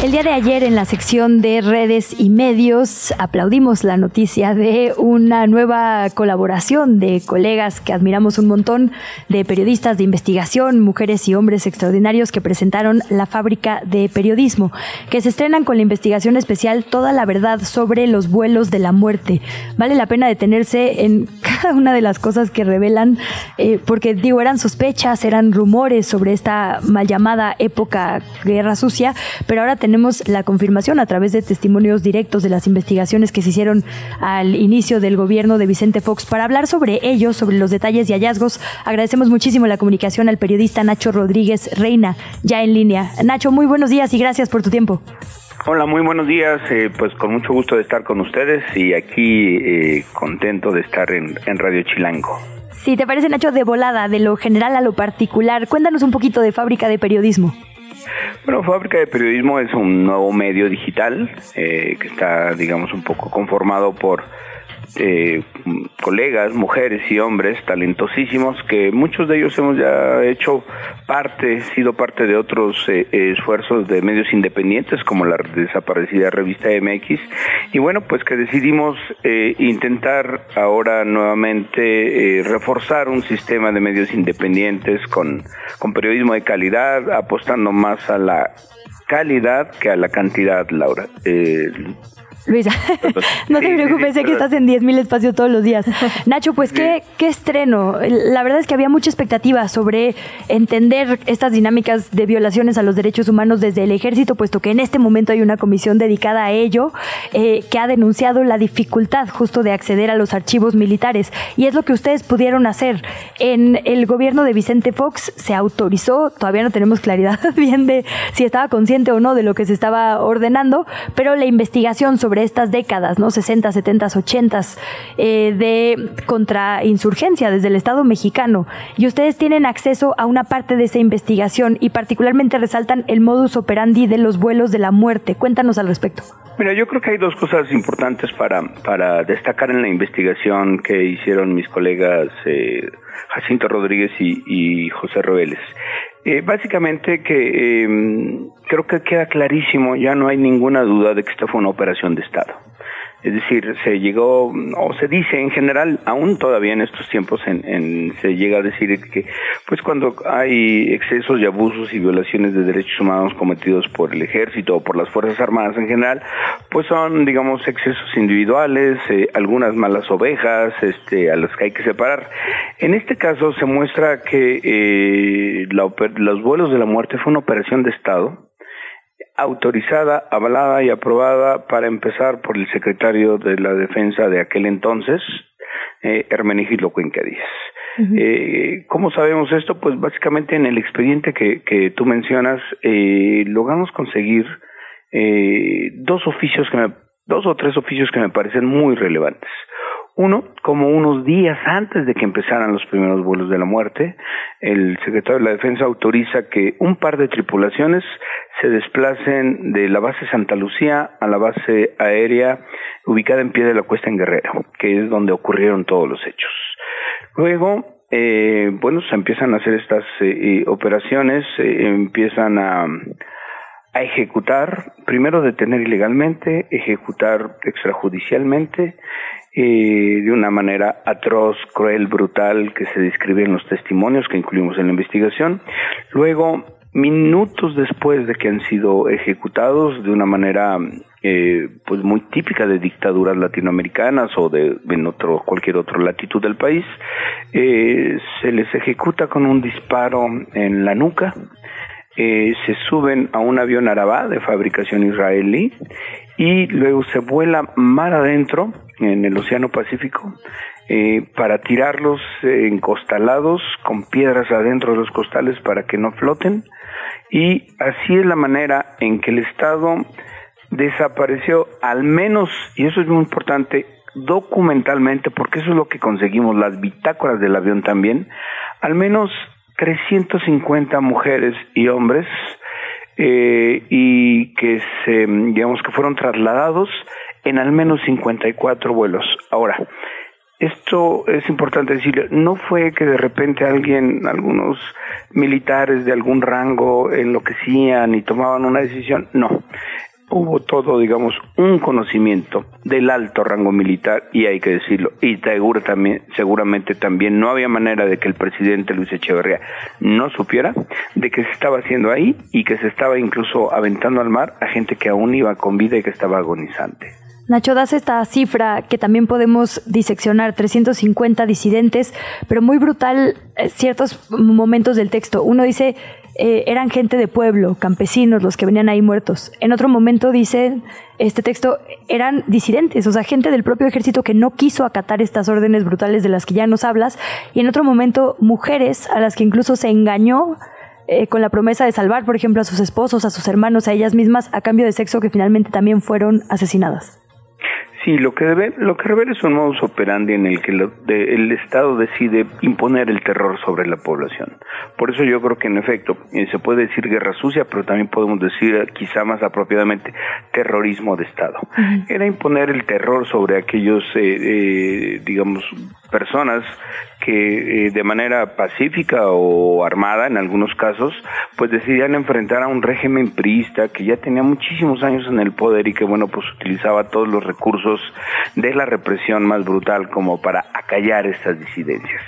S3: El día de ayer en la sección de redes y medios aplaudimos la noticia de una nueva colaboración de colegas que admiramos un montón, de periodistas de investigación, mujeres y hombres extraordinarios que presentaron La fábrica de periodismo, que se estrenan con la investigación especial Toda la verdad sobre los vuelos de la muerte. Vale la pena detenerse en *laughs* cada una de las cosas que revelan, eh, porque digo, eran sospechas, eran rumores sobre esta mal llamada época guerra sucia, pero ahora tenemos tenemos la confirmación a través de testimonios directos de las investigaciones que se hicieron al inicio del gobierno de Vicente Fox. Para hablar sobre ello, sobre los detalles y hallazgos, agradecemos muchísimo la comunicación al periodista Nacho Rodríguez Reina, ya en línea. Nacho, muy buenos días y gracias por tu tiempo.
S21: Hola, muy buenos días. Eh, pues con mucho gusto de estar con ustedes y aquí eh, contento de estar en, en Radio Chilango.
S3: Si te parece, Nacho, de volada, de lo general a lo particular, cuéntanos un poquito de Fábrica de Periodismo.
S21: Bueno, Fábrica de Periodismo es un nuevo medio digital eh, que está, digamos, un poco conformado por eh, colegas, mujeres y hombres talentosísimos que muchos de ellos hemos ya hecho parte, sido parte de otros eh, esfuerzos de medios independientes como la desaparecida revista MX y bueno pues que decidimos eh, intentar ahora nuevamente reforzar un sistema de medios independientes con, con periodismo de calidad apostando más a la calidad que a la cantidad Laura
S3: Luisa, *laughs* no te preocupes, sé que estás en 10.000 espacios todos los días. *laughs* Nacho, pues ¿qué, qué estreno. La verdad es que había mucha expectativa sobre entender estas dinámicas de violaciones a los derechos humanos desde el ejército, puesto que en este momento hay una comisión dedicada a ello eh, que ha denunciado la dificultad justo de acceder a los archivos militares. Y es lo que ustedes pudieron hacer. En el gobierno de Vicente Fox se autorizó, todavía no tenemos claridad *laughs* bien de si estaba consciente o no de lo que se estaba ordenando, pero la investigación sobre estas décadas, ¿no? 60, 70, 80 de contrainsurgencia desde el Estado mexicano. Y ustedes tienen acceso a una parte de esa investigación y particularmente resaltan el modus operandi de los vuelos de la muerte. Cuéntanos al respecto.
S21: Mira, yo creo que hay dos cosas importantes para, para destacar en la investigación que hicieron mis colegas eh, Jacinto Rodríguez y, José Roeles. Eh, básicamente que em, creo que queda clarísimo, ya no hay ninguna duda de que esta fue una operación de Estado. Es decir, se llegó, o se dice en general, aún todavía en estos tiempos, en, se llega a decir que, pues cuando hay excesos y abusos y violaciones de derechos humanos cometidos por el ejército o por las Fuerzas Armadas en general, pues son, digamos, excesos individuales, eh, algunas malas ovejas, este, a las que hay que separar. En este caso se muestra que eh, los vuelos de la muerte fue una operación de Estado, autorizada, avalada y aprobada para empezar por el secretario de la Defensa de aquel entonces, eh, Hermenegildo Cuenca eh, ¿Cómo sabemos esto? Pues básicamente en el expediente que, que tú mencionas eh, logramos conseguir eh, dos oficios que me, dos o tres oficios que me parecen muy relevantes. Uno, como unos días antes de que empezaran los primeros vuelos de la muerte, el secretario de la Defensa autoriza que un par de tripulaciones se desplacen de la base Santa Lucía a la base aérea ubicada en pie de la cuesta en Guerrero, que es donde ocurrieron todos los hechos. Luego, eh, bueno, se empiezan a hacer estas eh, operaciones, eh, empiezan a ejecutar, primero detener ilegalmente, ejecutar extrajudicialmente, eh, de una manera atroz, cruel, brutal que se describe en los testimonios que incluimos en la investigación. Luego, minutos después de que han sido ejecutados de una manera eh, pues muy típica de dictaduras latinoamericanas o de en otro cualquier otra latitud del país eh, se les ejecuta con un disparo en la nuca eh, se suben a un avión arabá de fabricación israelí y luego se vuela mar adentro en el Océano Pacífico eh, para tirarlos encostalados con piedras adentro de los costales para que no floten. Y así es la manera en que el Estado desapareció al menos, y eso es muy importante, documentalmente, porque eso es lo que conseguimos, las bitácoras del avión también, al menos 350 mujeres y hombres eh, y que se, digamos que fueron trasladados en al menos 54 vuelos. Ahora, esto es importante decirlo, no fue que de repente alguien, algunos militares de algún rango enloquecían y tomaban una decisión, no hubo todo, digamos, un conocimiento del alto rango militar, y hay que decirlo, y seguro también, seguramente también no había manera de que el presidente Luis Echeverría no supiera de que se estaba haciendo ahí y que se estaba incluso aventando al mar a gente que aún iba con vida y que estaba agonizante.
S3: Nacho, das esta cifra que también podemos diseccionar, 350 disidentes, pero muy brutal eh, ciertos momentos del texto. Uno dice, eh, eran gente de pueblo, campesinos, los que venían ahí muertos. En otro momento dice este texto, eran disidentes, o sea, gente del propio ejército que no quiso acatar estas órdenes brutales de las que ya nos hablas. Y en otro momento, mujeres a las que incluso se engañó eh, con la promesa de salvar, por ejemplo, a sus esposos, a sus hermanos, a ellas mismas, a cambio de sexo, que finalmente también fueron asesinadas.
S21: Sí, lo que debe, lo que revela es un modus operandi en el que el Estado decide imponer el terror sobre la población. Por eso yo creo que en efecto eh, se puede decir guerra sucia, pero también podemos decir eh, quizá más apropiadamente terrorismo de Estado. Era imponer el terror sobre aquellos, eh, digamos, personas que de manera pacífica o armada en algunos casos, pues decidían enfrentar a un régimen priista que ya tenía muchísimos años en el poder y que bueno, pues utilizaba todos los recursos de la represión más brutal como para acallar estas disidencias.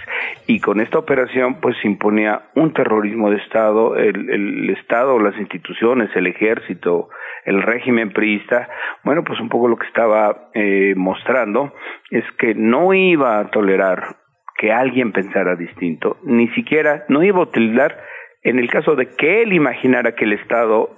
S21: Y con esta operación pues se imponía un terrorismo de Estado, el, Estado, las instituciones, el ejército, el régimen priista, bueno, pues un poco lo que estaba eh, mostrando es que no iba a tolerar que alguien pensara distinto, ni siquiera, no iba a utilizar en el caso de que él imaginara que el Estado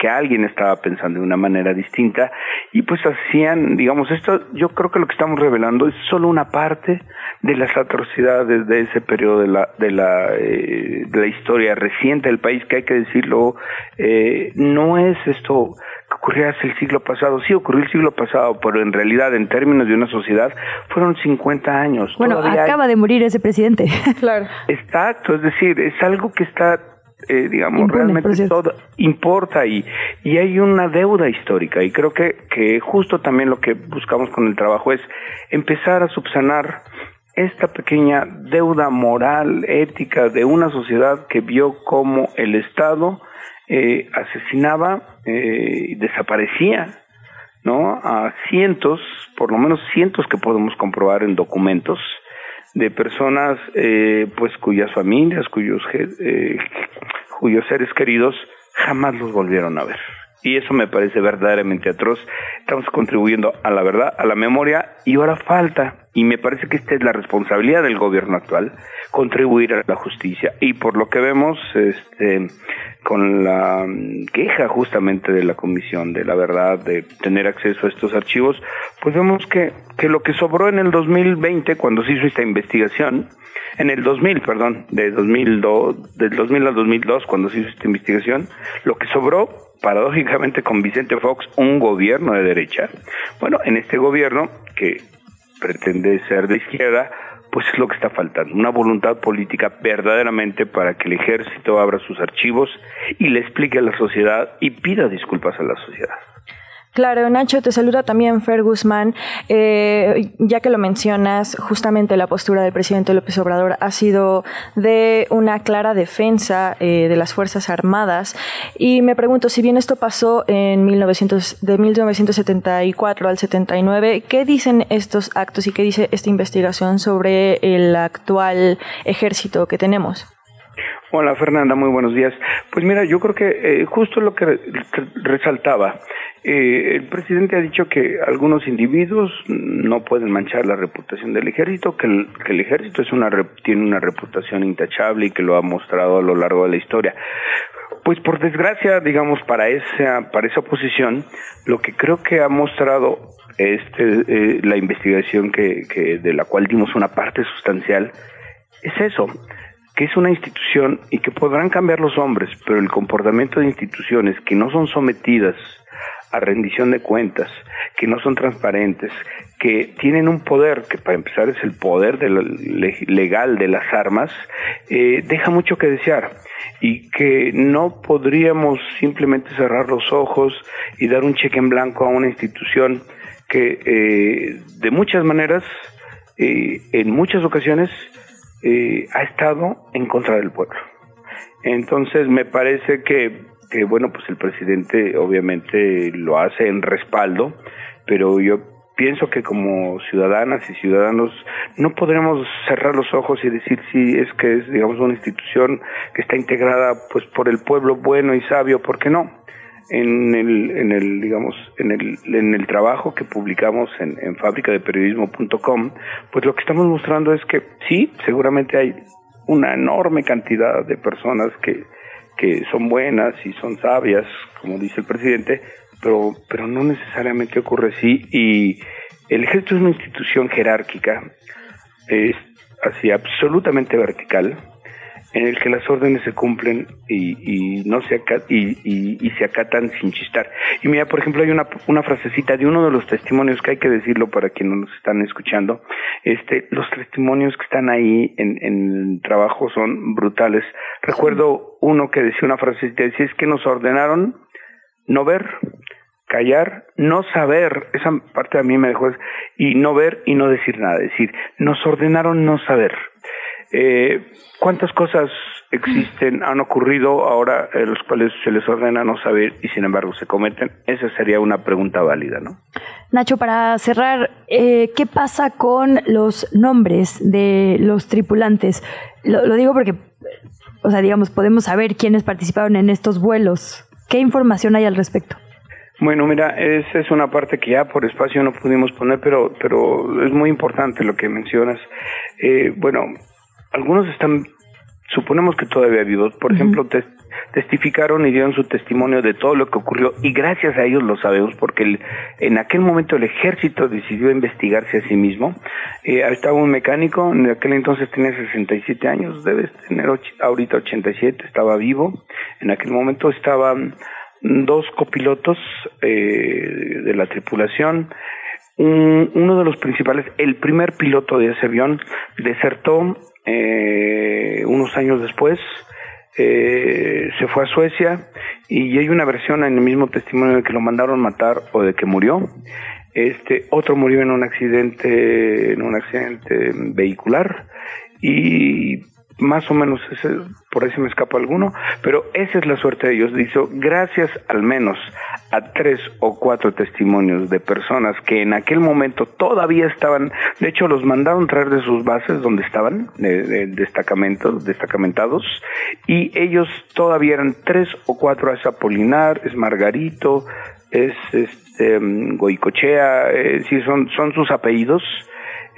S21: que alguien estaba pensando de una manera distinta y pues hacían, digamos, esto yo creo que lo que estamos revelando es solo una parte de las atrocidades de ese periodo de la de la, eh, de la historia reciente del país que hay que decirlo eh, no es esto que ocurrió hace el siglo pasado, sí ocurrió el siglo pasado, pero en realidad en términos de una sociedad fueron 50 años.
S3: Bueno, acaba de morir ese presidente. *laughs* claro.
S21: Exacto, es decir, es algo que está eh, digamos, realmente todo importa y, y hay una deuda histórica y creo que, que justo también lo que buscamos con el trabajo es empezar a subsanar esta pequeña deuda moral, ética de una sociedad que vio cómo el Estado eh, asesinaba eh, y desaparecía ¿no? a cientos, por lo menos cientos que podemos comprobar en documentos, de personas eh, pues cuyas familias, cuyos, eh, cuyos seres queridos jamás los volvieron a ver. Y eso me parece verdaderamente atroz. Estamos contribuyendo a la verdad, a la memoria, y ahora falta, y me parece que esta es la responsabilidad del gobierno actual, contribuir a la justicia. Y por lo que vemos, este, con la queja justamente de la Comisión de la Verdad de tener acceso a estos archivos, pues vemos que, que lo que sobró en el 2020, cuando se hizo esta investigación, en el 2000, perdón, de 2002, del 2000 al 2002, cuando se hizo esta investigación, lo que sobró, paradójicamente con Vicente Fox, un gobierno de derecha. Bueno, en este gobierno, que pretende ser de izquierda, pues es lo que está faltando, una voluntad política verdaderamente para que el ejército abra sus archivos y le explique a la sociedad y pida disculpas a la sociedad.
S2: Claro, Nacho, te saluda también Fer Guzmán. Eh, ya que lo mencionas, justamente la postura del presidente López Obrador ha sido de una clara defensa eh, de las Fuerzas Armadas. Y me pregunto, si bien esto pasó en 1900, de 1974 al 79, ¿qué dicen estos actos y qué dice esta investigación sobre el actual ejército que tenemos?
S21: Hola Fernanda, muy buenos días. Pues mira, yo creo que eh, justo lo que resaltaba eh, el presidente ha dicho que algunos individuos no pueden manchar la reputación del ejército, que el, ejército es una, tiene una reputación intachable y que lo ha mostrado a lo largo de la historia. Pues por desgracia, digamos, para esa, para esa posición, lo que creo que ha mostrado este, eh, la investigación que, de la cual dimos una parte sustancial, es eso, que es una institución y que podrán cambiar los hombres, pero el comportamiento de instituciones que no son sometidas a rendición de cuentas, que no son transparentes, que tienen un poder, que para empezar es el poder legal de las armas, eh, deja mucho que desear y que no podríamos simplemente cerrar los ojos y dar un cheque en blanco a una institución que eh, de muchas maneras, eh, en muchas ocasiones, ha estado en contra del pueblo. Entonces me parece que que bueno, pues el presidente obviamente lo hace en respaldo, pero yo pienso que como ciudadanas y ciudadanos no podremos cerrar los ojos y decir si es que es digamos una institución que está integrada pues por el pueblo bueno y sabio, ¿por qué no? En el, en el digamos en el, en el trabajo que publicamos en, en fábricadeperiodismo.com, pues lo que estamos mostrando es que sí, seguramente hay una enorme cantidad de personas que que son buenas y son sabias, como dice el presidente, pero, pero no necesariamente ocurre así. Y el ejército es una institución jerárquica, es así absolutamente vertical, en el que las órdenes se cumplen y, no se y, y, se acatan sin chistar. Y mira, por ejemplo, hay una, una frasecita de uno de los testimonios que hay que decirlo para quienes nos están escuchando. Este, los testimonios que están ahí en, en el trabajo son brutales. Recuerdo uno que decía una frasecita, decía es que nos ordenaron no ver, callar, no saber, esa parte a mí me dejó, y no ver y no decir nada, es decir, nos ordenaron no saber. Eh, ¿Cuántas cosas existen, han ocurrido ahora en los cuales se les ordena no saber y sin embargo se cometen? Esa sería una pregunta válida, ¿no?
S3: Nacho, para cerrar, eh, ¿qué pasa con los nombres de los tripulantes? Lo, lo digo porque, o sea, digamos, podemos saber quiénes participaron en estos vuelos. ¿Qué información hay al respecto?
S21: Bueno, mira, esa es una parte que ya por espacio no pudimos poner, pero, pero es muy importante lo que mencionas. Eh, bueno, algunos están, suponemos que todavía vivos, por ejemplo, testificaron y dieron su testimonio de todo lo que ocurrió y gracias a ellos lo sabemos porque en aquel momento el ejército decidió investigarse a sí mismo. Eh, estaba un mecánico, en aquel entonces tenía 67 años, debe tener ahorita 87, estaba vivo. En aquel momento estaban dos copilotos eh, de la tripulación. Uno de los principales, el primer piloto de ese avión, desertó eh, unos años después, eh, se fue a Suecia y hay una versión en el mismo testimonio de que lo mandaron matar o de que murió. Este otro murió en un accidente, en un accidente vehicular y más o menos ese, por ahí se me escapa alguno, pero esa es la suerte de ellos. Dice, gracias al menos a tres o cuatro testimonios de personas que en aquel momento todavía estaban, de hecho los mandaron traer de sus bases donde estaban, de, destacamentos, destacamentados, y ellos todavía eran tres o cuatro, es Apolinar, es Margarito, es este, Goicochea, eh, sí, son, son sus apellidos,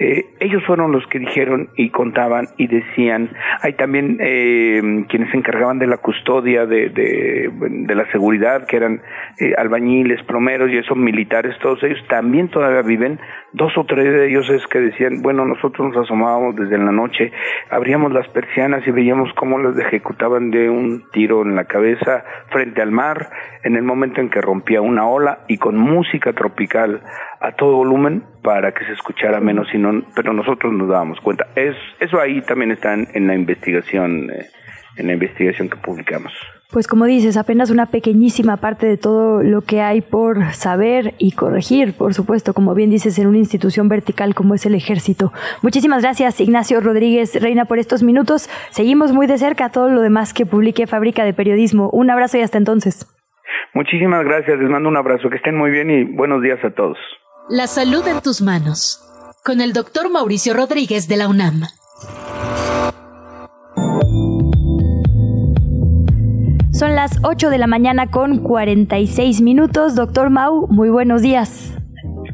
S21: eh, ellos fueron los que dijeron y contaban y decían, hay también eh, quienes se encargaban de la custodia, de, de, la seguridad, que eran eh, albañiles, plomeros y esos militares, todos ellos también todavía viven. Dos o tres de ellos es que decían, bueno, nosotros nos asomábamos desde la noche, abríamos las persianas y veíamos cómo los ejecutaban de un tiro en la cabeza frente al mar, en el momento en que rompía una ola y con música tropical a todo volumen para que se escuchara menos, sino, pero nosotros nos dábamos cuenta. Es, eso ahí también está en, la investigación, eh, en la investigación que publicamos.
S3: Pues como dices, apenas una pequeñísima parte de todo lo que hay por saber y corregir, por supuesto, como bien dices, en una institución vertical como es el ejército. Muchísimas gracias, Ignacio Rodríguez Reina, por estos minutos. Seguimos muy de cerca todo lo demás que publique Fábrica de Periodismo. Un abrazo y hasta entonces.
S21: Muchísimas gracias, les mando un abrazo, que estén muy bien y buenos días a todos.
S11: La salud en tus manos. Con el doctor Mauricio Rodríguez de la UNAM.
S3: Son las 8 de la mañana con 46 minutos. Doctor Mau, muy buenos días.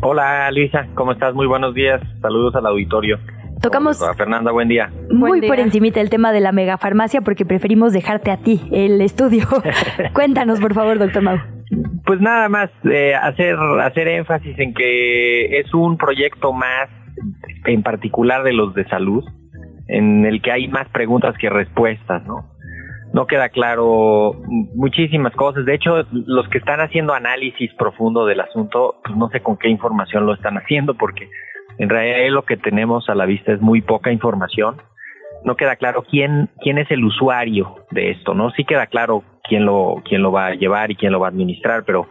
S22: Hola Luisa, ¿cómo estás? Muy buenos días. Saludos al auditorio.
S3: Tocamos.
S22: Fernanda, buen día.
S3: Muy por encimita el tema de la megafarmacia porque preferimos dejarte a ti el estudio. *laughs* Cuéntanos, por favor, doctor Mau.
S22: Pues nada más eh, hacer hacer énfasis en que es un proyecto más, en particular de los de salud, en el que hay más preguntas que respuestas, ¿no? No queda claro muchísimas cosas. De hecho, los que están haciendo análisis profundo del asunto, pues no sé con qué información lo están haciendo, porque en realidad lo que tenemos a la vista es muy poca información. No queda claro quién, quién es el usuario de esto, ¿no? Sí queda claro quién lo, quién lo va a llevar y quién lo va a administrar, pero,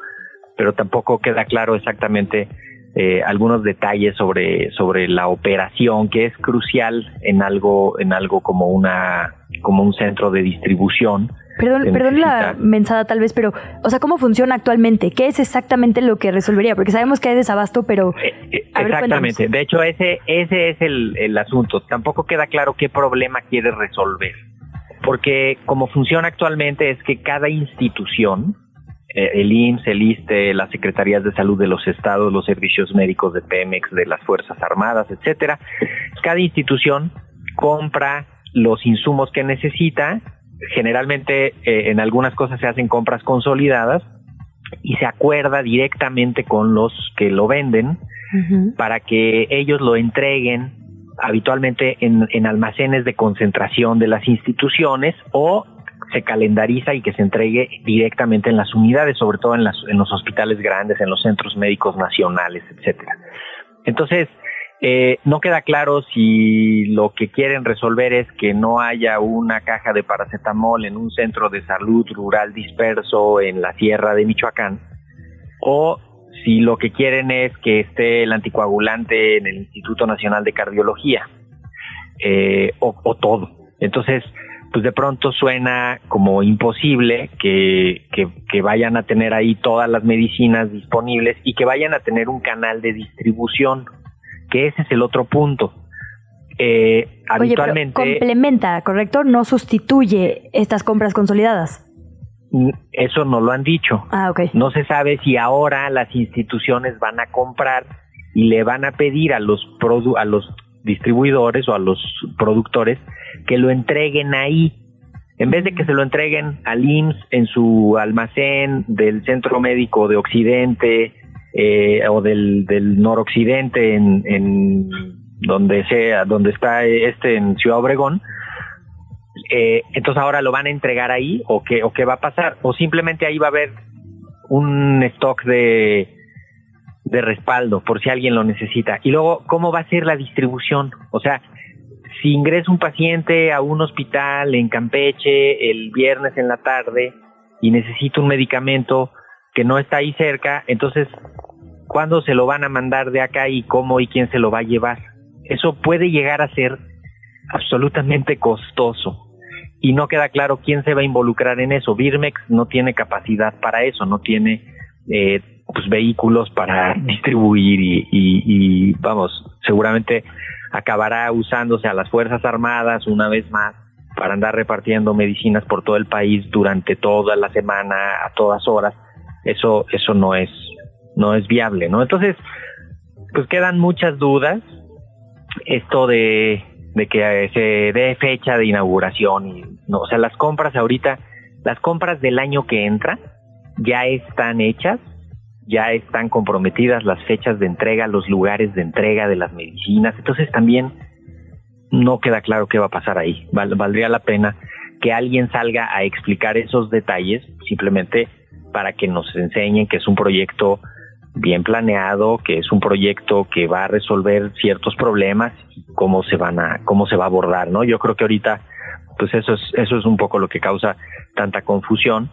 S22: pero tampoco queda claro exactamente eh, algunos detalles sobre, sobre la operación, que es crucial en algo, en algo como una, como un centro de distribución
S3: Perdón, perdón la mensada tal vez, pero, o sea, ¿cómo funciona actualmente? ¿Qué es exactamente lo que resolvería? Porque sabemos que hay desabasto, pero...
S22: Eh, eh, exactamente. de hecho, ese, ese es el, el asunto. Tampoco queda claro qué problema quiere resolver. Porque como funciona actualmente es que cada institución, eh, el IMSS, el ISTE, las secretarías de salud de los estados, los servicios médicos de Pemex, de las Fuerzas Armadas, etcétera, cada institución compra los insumos que necesita. Generalmente eh, en algunas cosas se hacen compras consolidadas y se acuerda directamente con los que lo venden para que ellos lo entreguen habitualmente en, en almacenes de concentración de las instituciones o se calendariza y que se entregue directamente en las unidades, sobre todo en, las, en los hospitales grandes, en los centros médicos nacionales, etcétera. Entonces, eh, no queda claro si lo que quieren resolver es que no haya una caja de paracetamol en un centro de salud rural disperso en la sierra de Michoacán, o si lo que quieren es que esté el anticoagulante en el Instituto Nacional de Cardiología, eh, o, o todo. Entonces, pues de pronto suena como imposible que, que, vayan a tener ahí todas las medicinas disponibles y que vayan a tener un canal de distribución, que ese es el otro punto. Eh, habitualmente.
S3: complementa, ¿correcto? No sustituye estas compras consolidadas.
S22: Eso no lo han dicho.
S3: Ah.
S22: No se sabe si ahora las instituciones van a comprar y le van a pedir a los, a los distribuidores o a los productores que lo entreguen ahí. En vez de que se lo entreguen al IMSS en su almacén del Centro Médico de Occidente eh, o del, del noroccidente en, en donde sea, donde está este en Ciudad Obregón, eh, entonces ahora lo van a entregar ahí o qué, o qué va a pasar, o simplemente ahí va a haber un stock de, de respaldo por si alguien lo necesita. Y luego, ¿cómo va a ser la distribución? O sea, si ingresa un paciente a un hospital en Campeche el viernes en la tarde y necesita un medicamento que no está ahí cerca, entonces, ¿cuándo se lo van a mandar de acá y cómo y quién se lo va a llevar? Eso puede llegar a ser absolutamente costoso y no queda claro quién se va a involucrar en eso. Birmex no tiene capacidad para eso, no tiene eh, pues, vehículos para *laughs* distribuir y, y vamos, seguramente acabará usándose a las Fuerzas Armadas una vez más para andar repartiendo medicinas por todo el país durante toda la semana, a todas horas. Eso, eso no es, no es viable, ¿no? Entonces, pues quedan muchas dudas. Esto de, de que se dé fecha de inauguración y, no, o sea, las compras ahorita, las compras del año que entra ya están hechas ya están comprometidas las fechas de entrega, los lugares de entrega de las medicinas, entonces también no queda claro qué va a pasar ahí. valdría la pena que alguien salga a explicar esos detalles simplemente para que nos enseñen que es un proyecto bien planeado, que es un proyecto que va a resolver ciertos problemas cómo se van a cómo se va a abordar, ¿no? Yo creo que ahorita pues eso es eso es un poco lo que causa tanta confusión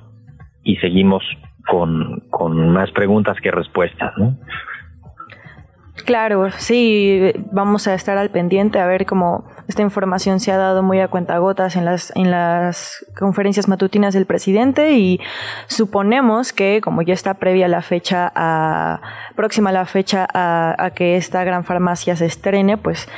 S22: y seguimos con, con más preguntas que respuestas, ¿no?
S2: Claro, sí, vamos a estar al pendiente a ver cómo esta información se ha dado muy a cuentagotas en las, en las conferencias matutinas del presidente y suponemos que como ya está previa la fecha a, próxima la fecha a, a que esta gran farmacia se estrene, pues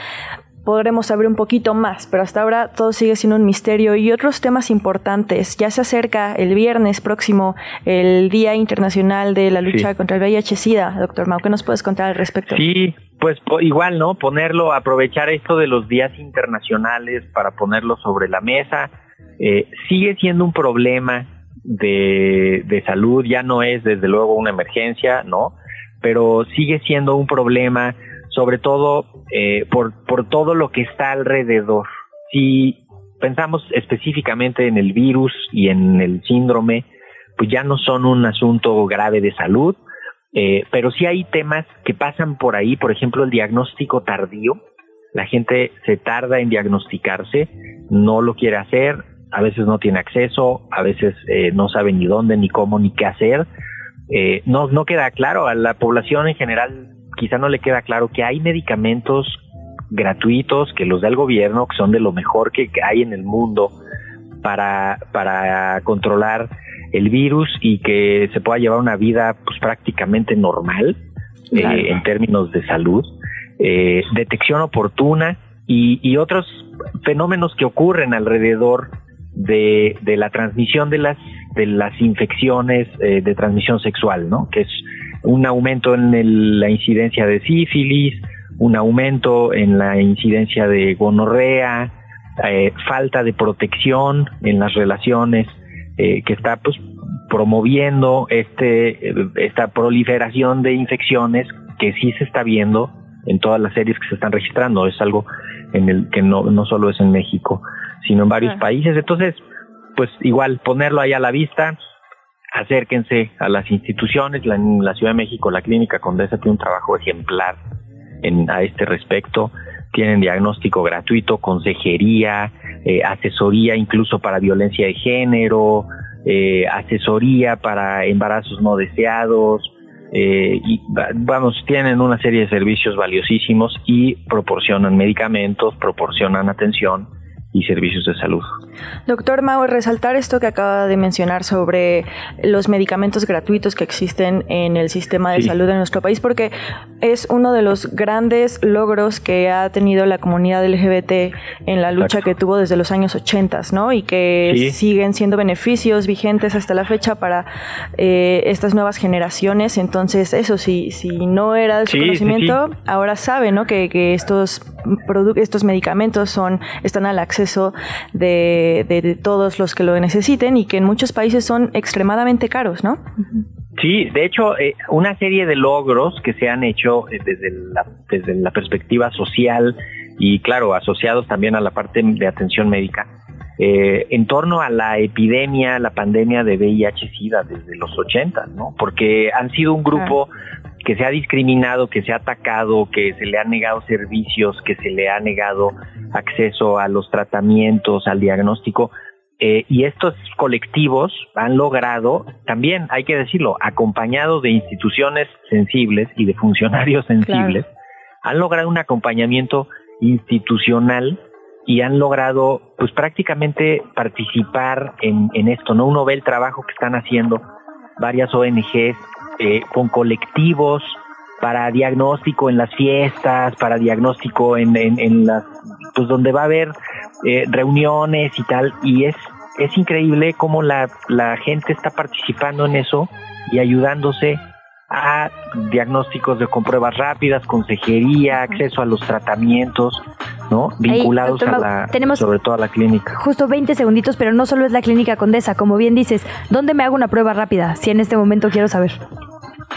S2: podremos saber un poquito más, pero hasta ahora todo sigue siendo un misterio y otros temas importantes. Ya se acerca el viernes próximo el Día Internacional de la Lucha contra el VIH-Sida. Doctor Mau, ¿qué nos puedes contar al respecto?
S22: Sí, pues igual, ¿no? Ponerlo, aprovechar esto de los días internacionales para ponerlo sobre la mesa. Eh, sigue siendo un problema de, de salud, ya no es desde luego una emergencia, ¿no? Pero sigue siendo un problema sobre todo eh, por, por todo lo que está alrededor. Si pensamos específicamente en el virus y en el síndrome, pues ya no son un asunto grave de salud, eh, pero sí hay temas que pasan por ahí, por ejemplo, el diagnóstico tardío. La gente se tarda en diagnosticarse, no lo quiere hacer, a veces no tiene acceso, a veces eh, no sabe ni dónde, ni cómo, ni qué hacer. no, no queda claro, a la población en general quizá no le queda claro que hay medicamentos gratuitos que los da el gobierno, que son de lo mejor que hay en el mundo para, para controlar el virus y que se pueda llevar una vida pues prácticamente normal eh, en términos de salud, eh, detección oportuna y, y, otros fenómenos que ocurren alrededor de, de la transmisión de las de las infecciones eh, de transmisión sexual, ¿no? Que es un aumento en la incidencia de sífilis, un aumento en la incidencia de gonorrea, eh, falta de protección en las relaciones eh, que está pues promoviendo este esta proliferación de infecciones que sí se está viendo en todas las series que se están registrando es algo en el que no, no solo es en México, sino en varios
S2: Ah.
S22: países. Entonces, pues igual ponerlo ahí a la vista, acérquense a las instituciones, la, Ciudad de México, la Clínica Condesa tiene un trabajo ejemplar en, a este respecto, tienen diagnóstico gratuito, consejería, eh, asesoría incluso para violencia de género, eh, asesoría para embarazos no deseados, eh, y va- vamos, tienen una serie de servicios valiosísimos y proporcionan medicamentos, proporcionan atención y servicios de salud.
S2: Doctor Mau, resaltar esto que acaba de mencionar sobre los medicamentos gratuitos que existen en el sistema de
S23: Sí.
S2: salud de nuestro país, porque es uno de los grandes logros que ha tenido la comunidad LGBT en la lucha que tuvo desde los años 80, ¿no? Y que
S23: Sí.
S2: siguen siendo beneficios vigentes hasta la fecha para eh, estas nuevas generaciones. Entonces, eso, si, si no era de su
S23: Sí,
S2: conocimiento, ahora sabe, ¿no? Que, que estos estos medicamentos son están al acceso de, de- de todos los que lo necesiten y que en muchos países son extremadamente caros, ¿no?
S22: Sí, de hecho, eh, una serie de logros que se han hecho eh, desde, la, desde la perspectiva social y, claro, asociados también a la parte de atención médica, eh, en torno a la epidemia, la pandemia de VIH-Sida desde los 80, ¿no? Porque han sido un grupo que se ha discriminado, que se ha atacado, que se le han negado servicios, que se le ha negado acceso a los tratamientos, al diagnóstico. Eh, y estos colectivos han logrado, también hay que decirlo, acompañado de instituciones sensibles y de funcionarios sensibles, han logrado un acompañamiento institucional y han logrado pues prácticamente participar en, en esto, ¿no? Uno ve el trabajo que están haciendo varias ONGs eh, con colectivos para diagnóstico en las fiestas, para diagnóstico en, en, las, pues donde va a haber eh, reuniones y tal, y es, es increíble cómo la, la gente está participando en eso y ayudándose a diagnósticos de con pruebas rápidas, consejería, acceso a los tratamientos, ¿no? Vinculados
S3: doctor
S22: a la,
S3: tenemos-
S22: sobre todo a la clínica.
S3: Justo 20 segunditos, pero no solo es la clínica Condesa, como bien dices, ¿dónde me hago una prueba rápida? Si en este momento quiero saber.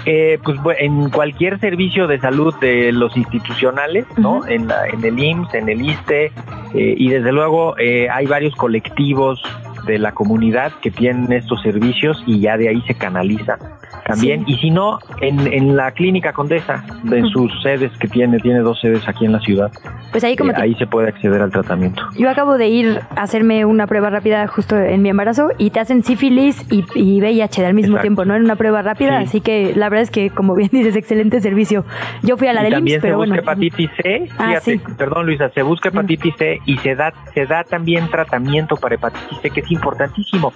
S22: Eh, pues en cualquier servicio de salud de los institucionales, ¿no? en, la- en el IMSS, en el ISTE, eh, y desde luego eh, hay varios colectivos de la comunidad que tienen estos servicios y ya de ahí se canaliza también. Y si no, en, en la clínica Condesa, de sus sedes que tiene, tiene dos sedes aquí en la ciudad,
S3: Pues ahí como
S22: eh, ahí se puede acceder al tratamiento.
S3: Yo acabo de ir a hacerme una prueba rápida justo en mi embarazo y te hacen sífilis y, y VIH al mismo
S22: Exacto.
S3: tiempo, ¿no? En una prueba rápida,
S22: Sí.
S3: así que la verdad es que, como bien *laughs* dices, excelente servicio. Yo fui a la
S22: y
S3: del
S22: también
S3: IMSS, pero
S22: se
S3: bueno.
S22: busca hepatitis C,
S3: Ah,
S22: fíjate,
S3: sí.
S22: perdón Luisa, se busca hepatitis C y se da, se da también tratamiento para hepatitis C, que es importantísimo.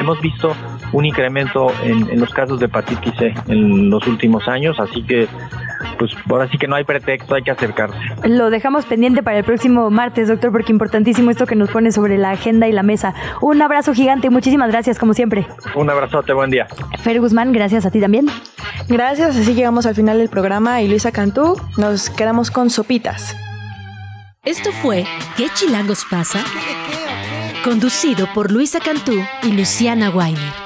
S22: Hemos visto un incremento en, en los casos de hepatitis C en los últimos años, así que pues ahora sí que no hay pretexto, hay que acercarse.
S3: Lo dejamos pendiente para el próximo martes, doctor, porque importantísimo esto que nos pone sobre la agenda y la mesa. Un abrazo gigante y muchísimas gracias, como siempre.
S22: Un abrazote, buen día.
S3: Fer Guzmán, gracias a ti también.
S2: Gracias, así llegamos al final del programa y Luisa Cantú, nos quedamos con sopitas.
S11: Esto fue ¿Qué chilangos pasa? Conducido por Luisa Cantú y Luciana Weiner.